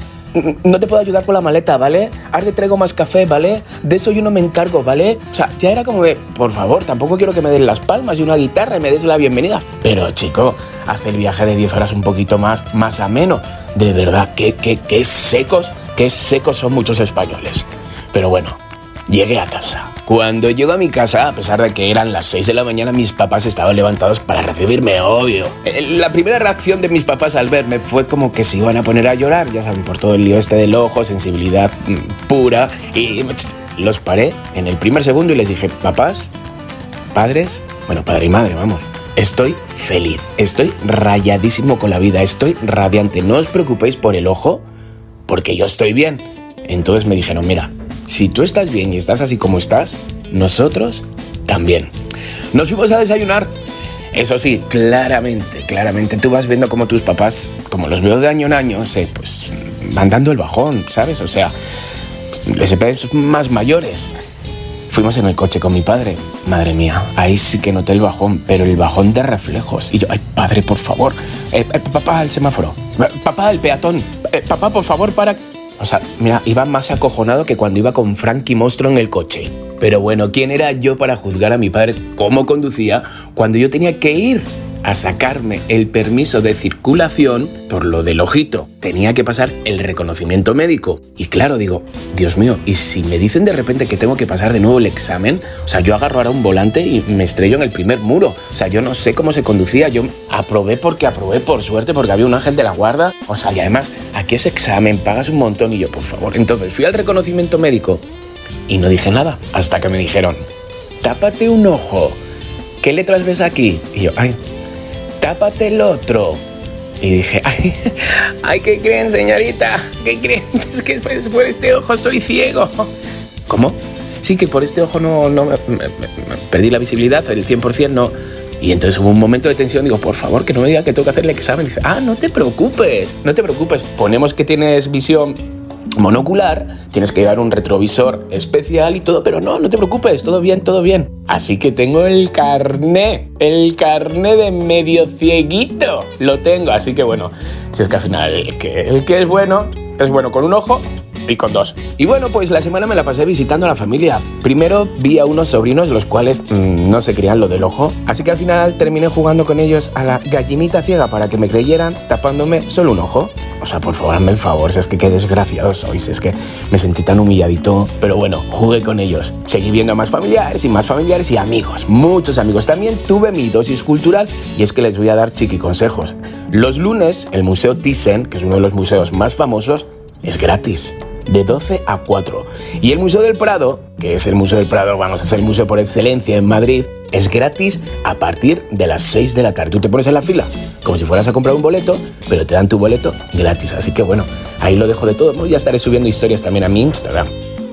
no te puedo ayudar con la maleta, ¿vale? Ahora te traigo más café, ¿vale? De eso yo no me encargo, ¿vale? O sea, ya era como de, por favor, tampoco quiero que me des las palmas y una guitarra y me des la bienvenida. Pero, chico, hace el viaje de 10 horas un poquito más, más ameno. De verdad, qué, qué, qué secos, qué secos son muchos españoles. Pero bueno, Llegué a casa. Cuando llego a mi casa, a pesar de que eran las 6 de la mañana, mis papás estaban levantados para recibirme, obvio. Eh, La primera reacción de mis papás al verme fue como que se iban a poner a llorar, ya saben, por todo el lío este del ojo, sensibilidad mm, pura. Y los paré en el primer segundo y les dije, papás, padres, bueno, padre y madre, vamos. Estoy feliz, estoy rayadísimo con la vida, estoy radiante. No os preocupéis por el ojo, porque yo estoy bien. Entonces me dijeron, mira, si tú estás bien y estás así como estás, nosotros también. Nos fuimos a desayunar. Eso sí, claramente, claramente tú vas viendo como tus papás, como los veo de año en año, se, pues van dando el bajón, ¿sabes? O sea, les ves más mayores. Fuimos en el coche con mi padre. Madre mía, ahí sí que noté el bajón, pero el bajón de reflejos. Y yo, ay, padre, por favor. Eh, eh, papá, el semáforo. Papá, el peatón. Eh, papá, por favor, para. O sea, mira, iba más acojonado que cuando iba con Frankie Monstruo en el coche. Pero bueno, ¿quién era yo para juzgar a mi padre cómo conducía cuando yo tenía que ir a sacarme el permiso de circulación por lo del ojito. Tenía que pasar el reconocimiento médico. Y claro, digo, Dios mío, ¿y si me dicen de repente que tengo que pasar de nuevo el examen? O sea, yo agarro ahora un volante y me estrello en el primer muro. O sea, yo no sé cómo se conducía. Yo aprobé porque aprobé por suerte, porque había un ángel de la guarda. O sea, y además, aquí ese examen, pagas un montón y yo, por favor. Entonces fui al reconocimiento médico y no dije nada hasta que me dijeron, tápate un ojo. ¿Qué letras ves aquí? Y yo, ay, tápate el otro. Y dije, ay, ay, ¿qué creen, señorita? ¿Qué creen? Es que por este ojo soy ciego. ¿Cómo? Sí, que por este ojo no, no me- me- perdí la visibilidad, el 100% no. Y entonces hubo un momento de tensión, digo, por favor, que no me diga que tengo que hacer el examen. Dice, ah, no te preocupes, no te preocupes. Ponemos que tienes visión monocular, tienes que llevar un retrovisor especial y todo, pero no, no te preocupes, todo bien, todo bien. Así que tengo el carné, el carné de medio cieguito, lo tengo, así que bueno, si es que al final el que, que es bueno, es bueno con un ojo y con dos. Y bueno, pues la semana me la pasé visitando a la familia. Primero vi a unos sobrinos, los cuales mm, no se creían lo del ojo. Así que al final terminé jugando con ellos a la gallinita ciega para que me creyeran, tapándome solo un ojo. O sea, por favor, hazme el favor, si es que qué desgraciados sois, es que me sentí tan humilladito. Pero bueno, jugué con ellos. Seguí viendo a más familiares y más familiares y amigos, muchos amigos. También tuve mi dosis cultural y es que les voy a dar chiqui consejos. Los lunes, el Museo Thyssen, que es uno de los museos más famosos, es gratis. De 12 a 4. Y el Museo del Prado, que es el Museo del Prado, vamos, es el museo por excelencia en Madrid, es gratis a partir de las 6 de la tarde. Tú te pones en la fila, como si fueras a comprar un boleto, pero te dan tu boleto gratis. Así que bueno, ahí lo dejo de todo. Ya estaré subiendo historias también a mi Instagram.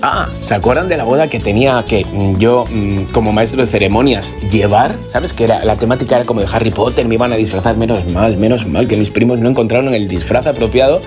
Ah, ¿se acuerdan de la boda que tenía que mm, yo, mm, como maestro de ceremonias, llevar? ¿Sabes? Que era, la temática era como de Harry Potter, me iban a disfrazar. Menos mal, menos mal que mis primos no encontraron el disfraz apropiado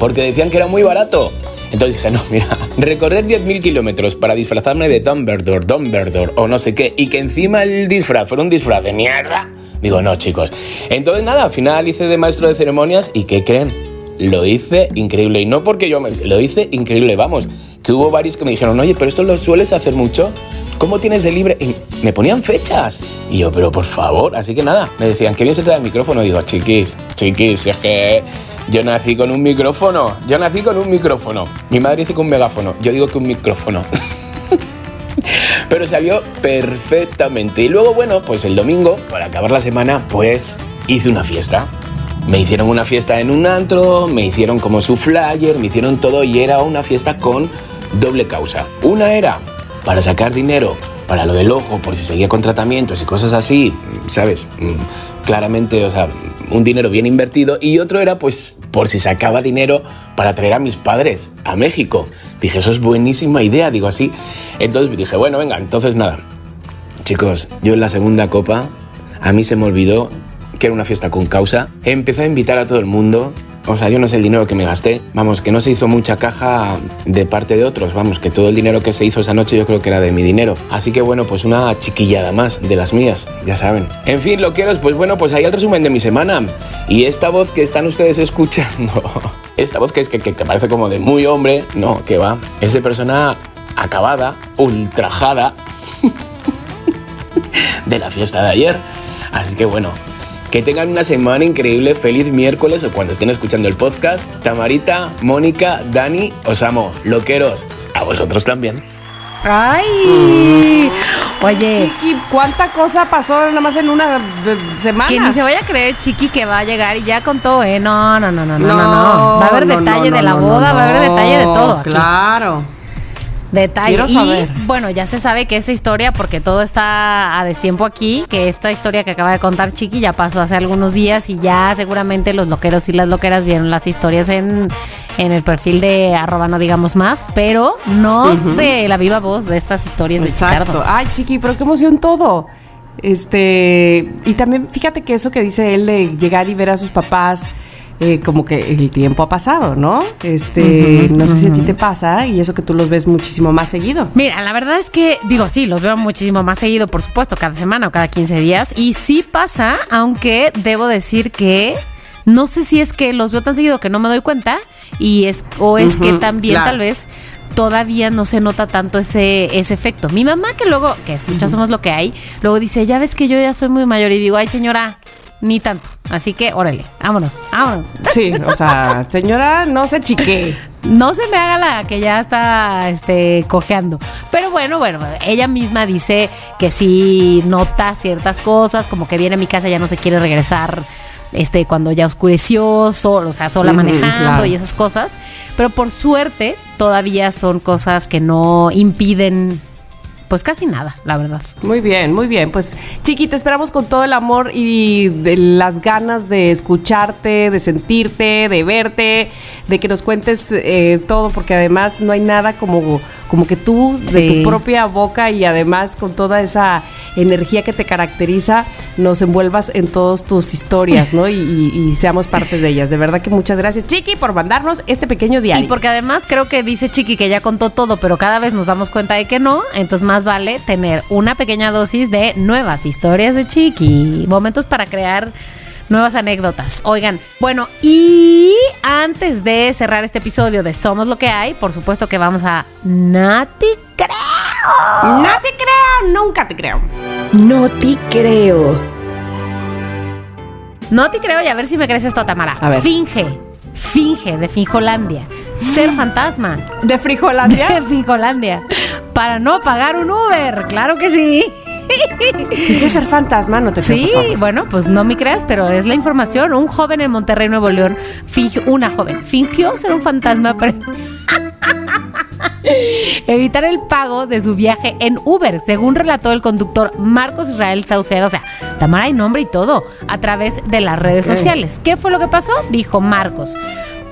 porque decían que era muy barato. Entonces dije, no, mira, recorrer 10.000 kilómetros para disfrazarme de Dumbledore, Dumbledore o no sé qué, y que encima el disfraz fuera un disfraz de mierda. Digo, no, chicos. Entonces nada, al final hice de maestro de ceremonias y ¿qué creen? Lo hice increíble. Y no porque yo me... Lo hice increíble, vamos. Que hubo varios que me dijeron, oye, pero esto lo sueles hacer mucho. ¿Cómo tienes de libre? Y me ponían fechas. Y yo, pero por favor. Así que nada, me decían, qué bien se te el micrófono. Digo, chiquis, chiquis, es que yo nací con un micrófono. Yo nací con un micrófono. Mi madre dice que un megáfono. Yo digo que un micrófono. Pero salió perfectamente. Y luego, bueno, pues el domingo, para acabar la semana, pues hice una fiesta. Me hicieron una fiesta en un antro, me hicieron como su flyer, me hicieron todo y era una fiesta con doble causa. Una era para sacar dinero para lo del ojo, por si seguía con tratamientos y cosas así, ¿sabes? Mm, Claramente, o sea, un dinero bien invertido. Y otro era, pues, por si sacaba dinero para traer a mis padres a México. Dije, eso es buenísima idea, digo así. Entonces dije, bueno, venga, entonces nada. Chicos, yo en la segunda copa, a mí se me olvidó que era una fiesta con causa. Empecé a invitar a todo el mundo. O sea, yo no sé el dinero que me gasté. Vamos, que no se hizo mucha caja de parte de otros. Vamos, que todo el dinero que se hizo esa noche yo creo que era de mi dinero. Así que bueno, pues una chiquillada más de las mías, ya saben. En fin, lo quiero, pues bueno, pues ahí el resumen de mi semana. Y esta voz que están ustedes escuchando, esta voz que es que, que- que parece como de muy hombre, no, que va, es de persona acabada, ultrajada, de la fiesta de ayer. Así que bueno, que tengan una semana increíble, feliz miércoles o cuando estén escuchando el podcast. Tamarita, Mónica, Dani, os amo, loqueros, a vosotros también. ¡Ay! Oye, Chiqui, ¿cuánta cosa pasó nada más en una eh, semana? que ni se vaya a creer, Chiqui, que va a llegar y ya contó, ¿eh? No, no, no, no, no, no. No, no. Va a haber no, detalle no, de la no, boda, no, va a haber detalle de todo. aquí. Claro. Detalle. Quiero y bueno, ya se sabe que esta historia, porque todo está a destiempo aquí, que esta historia que acaba de contar Chiqui ya pasó hace algunos días y ya seguramente los loqueros y las loqueras vieron las historias en, en el perfil de arroba no digamos más, pero no de la viva voz de estas historias de Exacto. Chicardo. Ay, chiqui, pero qué emoción todo. Este, y también fíjate que eso que dice él de llegar y ver a sus papás, eh, como que el tiempo ha pasado, ¿no? Este, no sé si a ti te pasa y eso que tú los ves muchísimo más seguido. Mira, la verdad es que, digo, sí, los veo muchísimo más seguido, por supuesto, cada semana o cada 15 días. Y sí pasa, aunque debo decir que no sé si es que los veo tan seguido que no me doy cuenta. Y es, o es que también claro. tal vez todavía no se nota tanto ese, ese efecto. Mi mamá que luego, que escucha somos lo que hay, luego dice, ya ves que yo ya soy muy mayor y digo, ay señora, ni tanto. Así que órale, vámonos, vámonos. Sí, o sea, señora, no se chique. No se me haga la que ya está este, cojeando. Pero bueno, bueno, ella misma dice que sí nota ciertas cosas, como que viene a mi casa y ya no se quiere regresar este, cuando ya oscureció, solo, o sea, sola manejando claro. y esas cosas. Pero por suerte, todavía son cosas que no impiden pues casi nada, la verdad. Muy bien, muy bien. Pues Chiqui, te esperamos con todo el amor y de las ganas de escucharte, de sentirte, de verte, de que nos cuentes eh, todo, porque además no hay nada como, como que tú, de tu propia boca y además con toda esa energía que te caracteriza, nos envuelvas en todas tus historias, ¿no? Y, y- y seamos parte de ellas. De verdad que muchas gracias, Chiqui, por mandarnos este pequeño diario. Y porque además creo que dice Chiqui que ya contó todo, pero cada vez nos damos cuenta de que no, entonces más vale tener una pequeña dosis de nuevas historias de Chiqui, momentos para crear nuevas anécdotas. Oigan, bueno, y antes de cerrar este episodio de Somos lo que hay, por supuesto que vamos a Nati Creo. No te creo, nunca te creo. No te creo. No te creo y a ver si me crees esto, Tamara. A ver. Finge, finge de Finjolandia, ser fantasma. ¿De Frijolandia? de Finjolandia para no pagar un Uber. Claro que sí. ¿Quieres ser fantasma? No te creo, Sí, por favor. bueno, pues no me creas, pero es la información. Un joven en Monterrey, Nuevo León, fingió, una joven, fingió ser un fantasma para evitar el pago de su viaje en Uber, según relató el conductor Marcos Israel Saucedo. O sea, Tamara hay nombre y todo, a través de las redes sociales. ¿Qué fue lo que pasó? Dijo Marcos.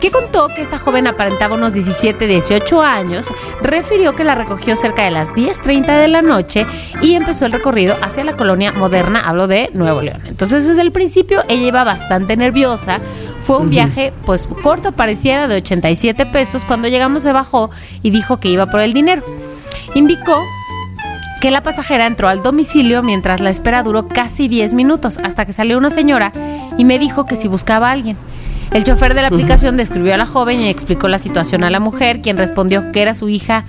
Que contó que esta joven aparentaba unos 17, 18 años, refirió que la recogió cerca de las 10.30 de la noche y empezó el recorrido hacia la colonia moderna, hablo de Nuevo León. Entonces desde el principio ella iba bastante nerviosa, fue un viaje pues corto, pareciera de 87 pesos, cuando llegamos se bajó y dijo que iba por el dinero. Indicó que la pasajera entró al domicilio mientras la espera duró casi 10 minutos, hasta que salió una señora y me dijo que si buscaba a alguien. El chofer de la aplicación describió a la joven y explicó la situación a la mujer, quien respondió que era su hija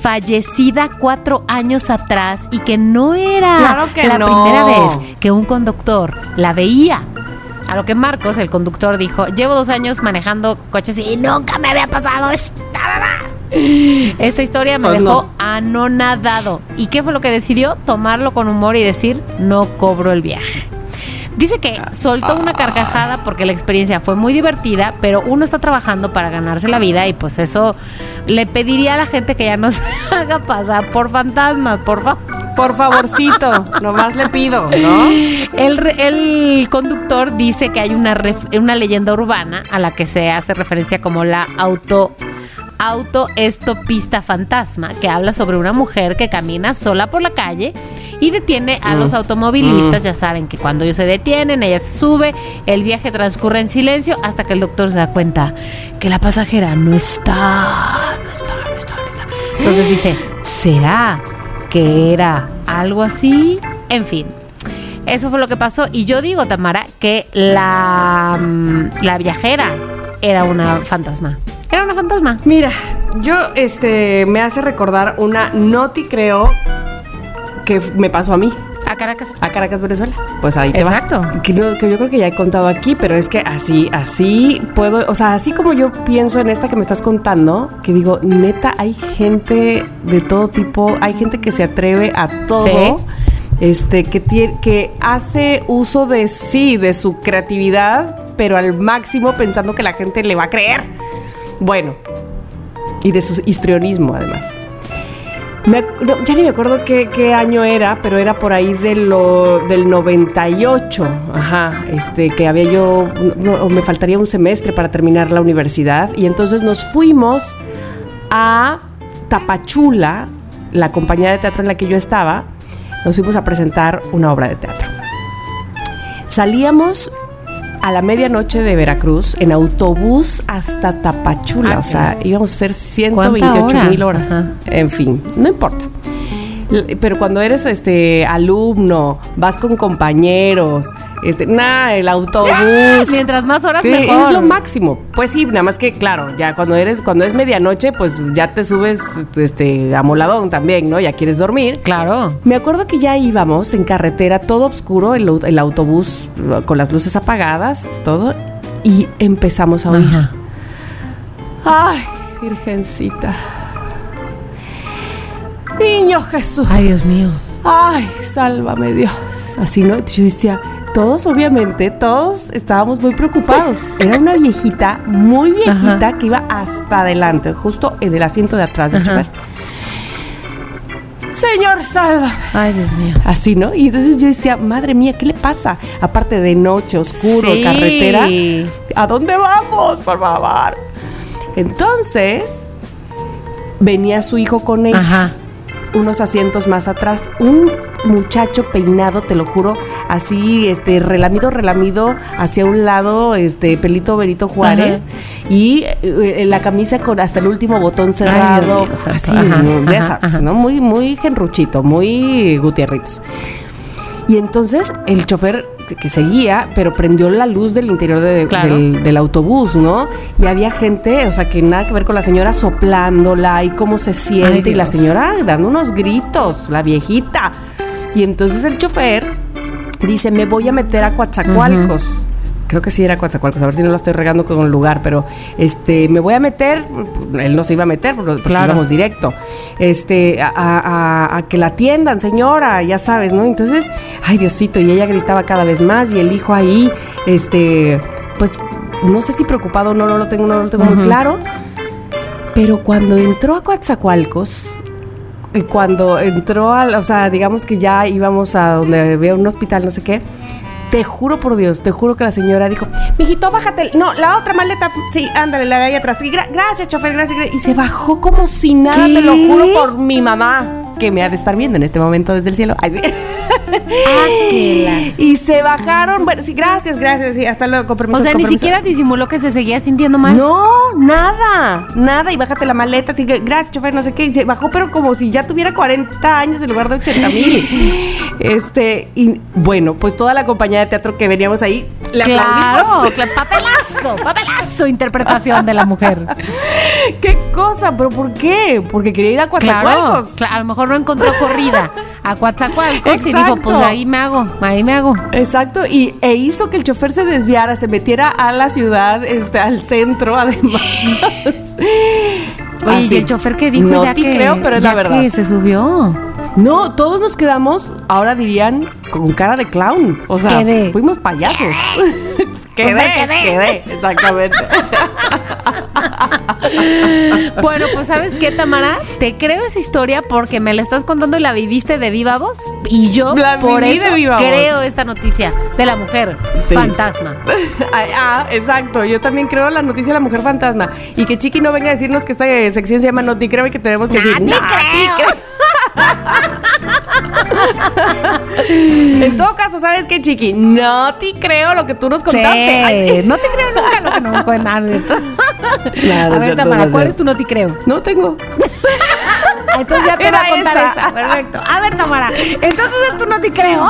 fallecida cuatro años atrás y que no era Claro que la no. primera vez que un conductor la veía. A lo que Marcos, el conductor, dijo, llevo dos años manejando coches y nunca me había pasado esta esta historia me Pues dejó no. anonadado. ¿Y qué fue lo que decidió? Tomarlo con humor y decir, no cobro el viaje. Dice que soltó una carcajada porque la experiencia fue muy divertida, pero uno está trabajando para ganarse la vida y pues eso le pediría a la gente que ya no se haga pasar por fantasmas, por favor. Por favorcito, nomás le pido, ¿no? El, el conductor dice que hay una, ref- una leyenda urbana a la que se hace referencia como la auto autoestopista fantasma que habla sobre una mujer que camina sola por la calle y detiene a los automovilistas. Ya saben que cuando ellos se detienen, ella se sube, el viaje transcurre en silencio hasta que el doctor se da cuenta que la pasajera no está, no está, no está, no está. Entonces dice, ¿será que era algo así? En fin. Eso fue lo que pasó. Y yo digo, Tamara, que la, mm, la viajera era una fantasma. Era una fantasma. Mira, yo, este, me hace recordar una noti creo que me pasó a mí. A Caracas. A Caracas, Venezuela. Pues ahí te Exacto. va. Que, no- que yo creo que ya he contado aquí, pero es que así, así puedo, o sea, así como yo pienso en esta que me estás contando, que digo, neta, hay gente de todo tipo, hay gente que se atreve a todo. Sí. Este, que, que hace uso de sí, de su creatividad, pero al máximo pensando que la gente le va a creer. Bueno, y de su histrionismo además. Me ya ni me acuerdo qué, año era, pero era por ahí lo, del 98. Ajá, este, que había yo, me faltaría un semestre para terminar la universidad. Y entonces nos fuimos a Tapachula, la compañía de teatro en la que yo estaba, nos fuimos a presentar una obra de teatro. Salíamos a la medianoche de Veracruz en autobús hasta Tapachula. Ah, o sea, íbamos a hacer 128 ¿Cuánta mil hora? horas. Ajá. En fin, no importa. Pero cuando eres este alumno, vas con compañeros, este, nada, el autobús. Mientras más horas, mejor. Es lo máximo. Pues sí, nada más que claro, ya cuando eres, cuando es medianoche, pues ya te subes este amoladón también, ¿no? Ya quieres dormir. Claro. Me acuerdo que ya íbamos en carretera, todo oscuro, el, el autobús uh, con las luces apagadas, todo, y empezamos a oír. Ajá. Ay, Virgencita. Niño Jesús. Ay, Dios mío. Ay, sálvame Dios. Así no, yo decía, todos obviamente, todos estábamos muy preocupados. Era una viejita, muy viejita, que iba hasta adelante, justo en el asiento de atrás del chofer. Señor, salva. Ay, Dios mío. Así, ¿no? Y entonces yo decía, madre mía, ¿qué le pasa? Aparte de noche, oscuro, Sí. carretera. ¿A dónde vamos, por favor? Entonces, venía su hijo con ella, Ajá. Unos asientos más atrás. Un muchacho peinado, te lo juro, así, este, relamido, relamido, hacia un lado, este, pelito Benito Juárez. Y eh, la camisa con hasta el último botón cerrado. mío, así, Ajá, ¿no? ya ajá, sabes, ajá. ¿no? Muy, muy genruchito, muy gutierritos. Y entonces el chofer que- seguía, pero prendió la luz del interior de- Claro. del, del autobús, ¿no? Y había gente, o sea, que nada que ver con la señora soplándola y cómo se siente. Ay, y la señora dando unos gritos, la viejita. Y entonces el chofer dice, me voy a meter a Coatzacoalcos. Creo que sí era Coatzacoalcos, a ver si no la estoy regando con el lugar, pero este, me voy a meter, él no se iba a meter, porque Claro. íbamos directo, este, a, a- a- a que la atiendan, señora, ya sabes, ¿no? Entonces, ay Diosito, y ella gritaba cada vez más, y el hijo ahí, este, pues, no sé si preocupado o no, no lo tengo, no lo tengo muy claro, pero cuando entró a Coatzacoalcos, y cuando entró al, o sea, digamos que ya íbamos a donde había un hospital, no sé qué. Te juro por Dios, te juro que la señora dijo, mijito, bájate. No, la otra maleta, sí, ándale, la de ahí atrás. Y gra- gracias, chofer, gracias, gracias. Y se bajó como si nada, te lo juro por mi mamá, que me ha de estar viendo en este momento desde el cielo. Ay, sí. y se bajaron, bueno, sí, gracias, gracias, sí, hasta luego, con permiso, O sea, ni siquiera disimuló que se seguía sintiendo mal. No, nada, nada. Y bájate la maleta. Así que, gracias, chofer, no sé qué. Y se bajó, pero como si ya tuviera 40 años en lugar de 80 mil. Este, y bueno, pues toda la compañía de teatro que veníamos ahí, le Claro, aplaudimos. papelazo, papelazo interpretación de la mujer. ¿Qué cosa? ¿Pero por qué? Porque quería ir a Claro, Coatzacoalcos. claro, a lo mejor no encontró corrida a Coatzacoalcos y dijo, pues ahí me hago, ahí me hago. Exacto, y e hizo que el chofer se desviara, se metiera a la ciudad, este, al centro, además. Oye, Así. ¿y el chofer que dijo No ya te que creo, pero es la verdad. que se subió? No, todos nos quedamos, ahora dirían, con cara de clown. O sea, Quedé. fuimos payasos. quedé, quedé, exactamente. Bueno, pues ¿sabes qué, Tamara? Te creo esa historia porque me la estás contando y la viviste de viva voz y yo La por eso voz. creo esta noticia de la mujer Sí. fantasma. ah, exacto. Yo también creo la noticia de la mujer fantasma. Y que Chiqui no venga a decirnos que esta eh, sección se llama No te creo y que tenemos que decir. ¡No te "No te creo". en todo caso, ¿sabes qué, Chiqui? No te creo lo que tú nos contaste. Ay, no te creo nunca lo que no me cuentan. ¿cierto? Claro, a ver, Tamara, ¿cuál es tu no te creo? No tengo. Entonces ya te Era voy a contar esa. esa. Perfecto. A ver, Tamara, entonces tú no te creo.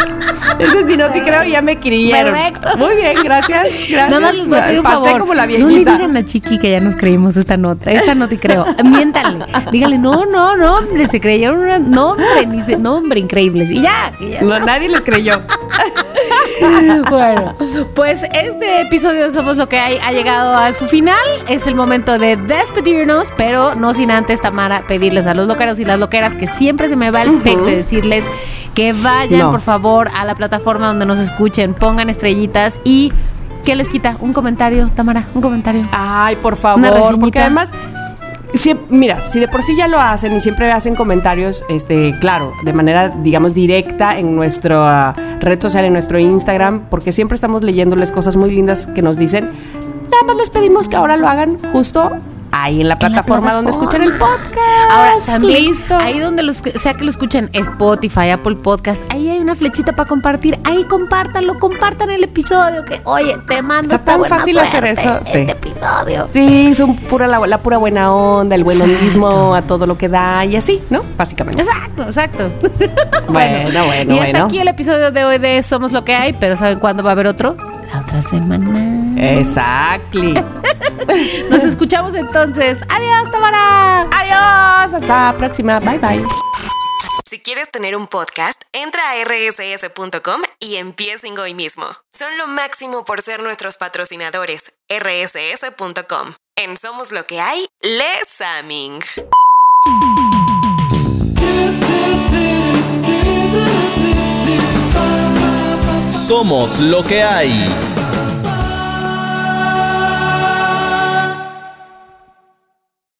Ese es mi no te creo ya me creyeron. Perfecto. Muy bien, gracias. gracias. Nada más les voy a pedir un favor. como la no le digan a Chiqui que ya nos creímos esta nota. Esta no te creo. Miéntanle. Díganle, no, no, no, hombre, se creyeron una. No, hombre, ni se, no, hombre, increíbles. Y ya. y ya. No, nadie les creyó. Bueno, pues este episodio de Somos lo que hay ha llegado a su final. Es el momento de despedirnos, pero no sin antes, Tamara, pedirles a los loqueros y las loqueras que siempre se me va el pecho de decirles que vayan, por favor, a la plataforma donde nos escuchen, pongan estrellitas y. ¿Qué les quita? Un comentario, Tamara, un comentario. Ay, por Una favor, reseñita. porque además, si- mira, si de por sí ya lo hacen y siempre hacen comentarios, este, claro, de manera, digamos, directa en nuestra red social, en nuestro Instagram, porque siempre estamos leyéndoles cosas muy lindas que nos dicen. Nada más les pedimos que ahora lo hagan justo ahí en la plataforma, donde escuchan el podcast. Ahora, también, Listo. ahí donde los, sea que lo escuchen, Spotify, Apple Podcast, ahí hay una flechita para compartir. Ahí compártanlo, compartan el episodio. Que, oye, te mando Está tan fácil hacer eso, sí. Este episodio. Sí, son pura la, la pura buena onda, el buen ondismo, a todo lo que da y así, ¿no? Básicamente. Exacto, exacto. Bueno, bueno, Y hasta bueno. aquí el episodio de hoy de Somos lo que hay, pero ¿saben cuándo va a haber otro? La otra semana. Exactly. Nos escuchamos entonces. Adiós, Tamara. Adiós, hasta la próxima. Bye bye. Si quieres tener un podcast, entra a rss.com y empiecen hoy mismo. Son lo máximo por ser nuestros patrocinadores. rss.com. En Somos lo que hay, Les Aming. Somos lo que hay.